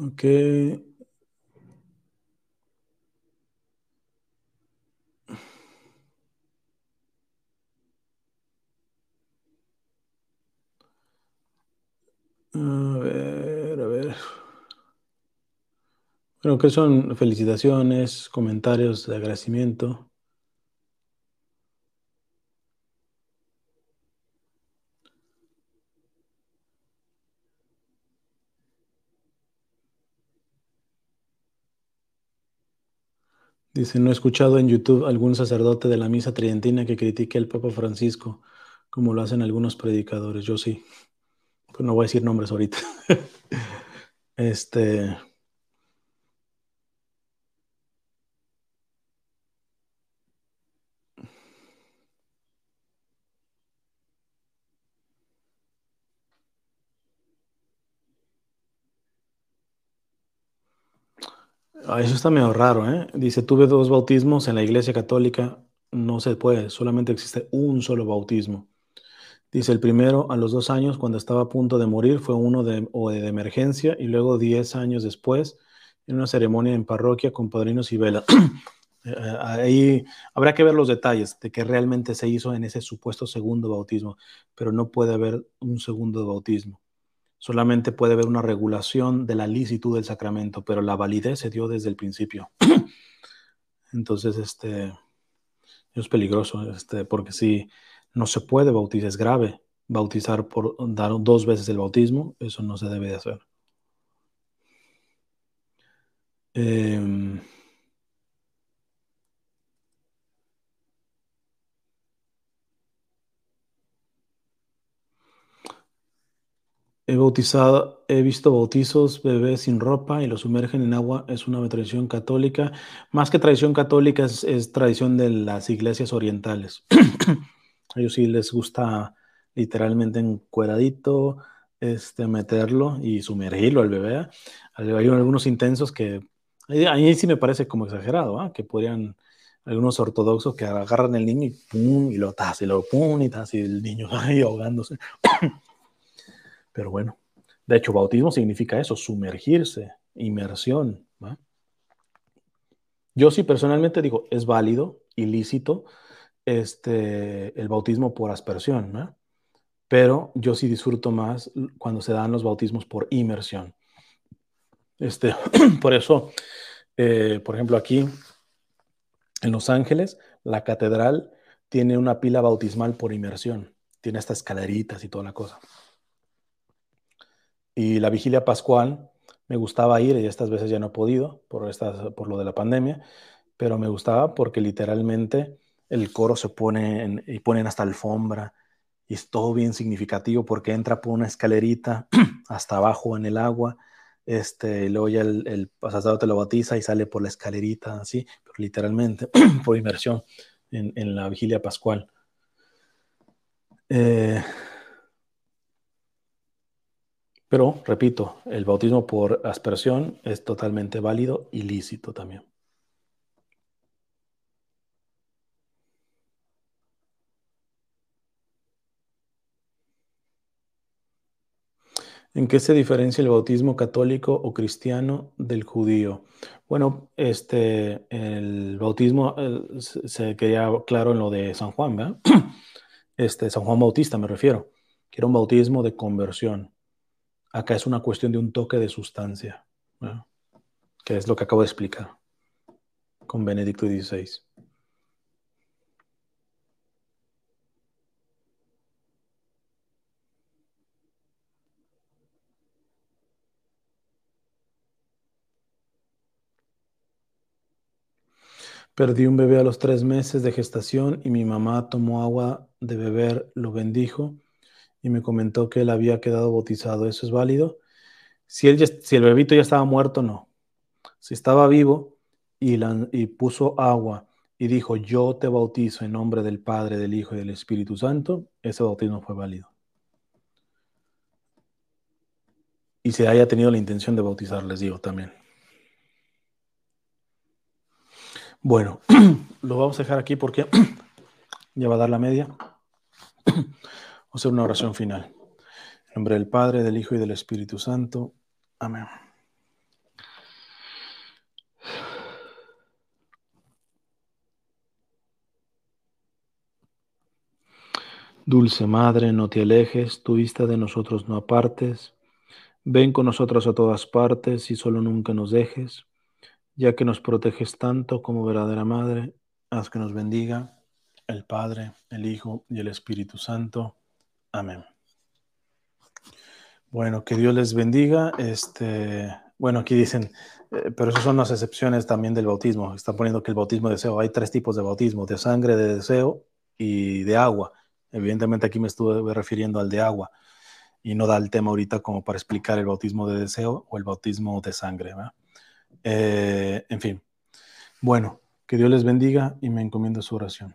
Ok. A ver, a ver. Bueno, que son felicitaciones, comentarios de agradecimiento. Dice, no he escuchado en YouTube algún sacerdote de la misa tridentina que critique al Papa Francisco, como lo hacen algunos predicadores. Yo sí. Pues no voy a decir nombres ahorita. este. Eso está medio raro, ¿eh? Dice, tuve dos bautismos en la iglesia católica. No se puede, solamente existe un solo bautismo. Dice, el primero a los dos años, cuando estaba a punto de morir, fue uno de, emergencia, y luego diez años después, en una ceremonia en parroquia con padrinos y velas. Eh, ahí habrá que ver los detalles de que realmente se hizo en ese supuesto segundo bautismo, pero no puede haber un segundo bautismo. Solamente puede haber una regulación de la licitud del sacramento, pero la validez se dio desde el principio. Entonces, este es peligroso, este, porque si no se puede bautizar, es grave bautizar por dar dos veces el bautismo, eso no se debe de hacer. Eh, He bautizado, he visto bautizos bebés sin ropa y los sumergen en agua. Es una tradición católica. Más que tradición católica, es, tradición de las iglesias orientales. A ellos sí les gusta literalmente encueradito, este, meterlo y sumergirlo al bebé. Hay algunos intensos que a mí sí me parece como exagerado, ¿ah? que podrían algunos ortodoxos que agarran el niño y pum, y lo tas, y lo pum, y tas, y el niño ahí ahogándose. Pero bueno, de hecho, bautismo significa eso, sumergirse, inmersión. Yo sí personalmente digo, es válido, ilícito, este, el bautismo por aspersión, pero yo sí disfruto más cuando se dan los bautismos por inmersión. Este, por eso, eh, por ejemplo, aquí en Los Ángeles, la catedral tiene una pila bautismal por inmersión, tiene estas escaleritas y toda la cosa. Y la vigilia pascual me gustaba ir y estas veces ya no he podido por, estas, por lo de la pandemia, pero me gustaba porque literalmente el coro se pone y ponen hasta alfombra y es todo bien significativo porque entra por una escalerita hasta abajo en el agua, este, y luego ya el, el sacerdote lo bautiza y sale por la escalerita, así, literalmente por inmersión en, en la vigilia pascual. Eh, pero, repito, el bautismo por aspersión es totalmente válido y lícito también. ¿En qué se diferencia el bautismo católico o cristiano del judío? Bueno, este, el bautismo se queda claro en lo de San Juan, ¿verdad? Este, San Juan Bautista me refiero, que era un bautismo de conversión. Acá es una cuestión de un toque de sustancia, que es lo que acabo de explicar con Benedicto XVI. Perdí un bebé a los tres meses de gestación y mi mamá tomó agua de beber, lo bendijo y me comentó que él había quedado bautizado. ¿Eso es válido? Si, el bebito ya estaba muerto, no. Si estaba vivo y, y puso agua y dijo, yo te bautizo en nombre del Padre, del Hijo y del Espíritu Santo, ese bautismo fue válido. Y se haya tenido la intención de bautizar, les digo también. Bueno, lo vamos a dejar aquí porque ya va a dar la media. Vamos a hacer una oración final. En nombre del Padre, del Hijo y del Espíritu Santo. Amén. Dulce Madre, no te alejes, tu vista de nosotros no apartes. Ven con nosotros a todas partes y solo nunca nos dejes, ya que nos proteges tanto como verdadera Madre, haz que nos bendiga el Padre, el Hijo y el Espíritu Santo. Amén. Bueno, que Dios les bendiga. Este, Bueno, aquí dicen, eh, pero esas son las excepciones también del bautismo. Está poniendo que el bautismo de deseo, hay tres tipos de bautismo, de sangre, de deseo y de agua. Evidentemente aquí me estuve refiriendo al de agua y no da el tema ahorita como para explicar el bautismo de deseo o el bautismo de sangre. Eh, en fin, bueno, que Dios les bendiga y me encomiendo su oración.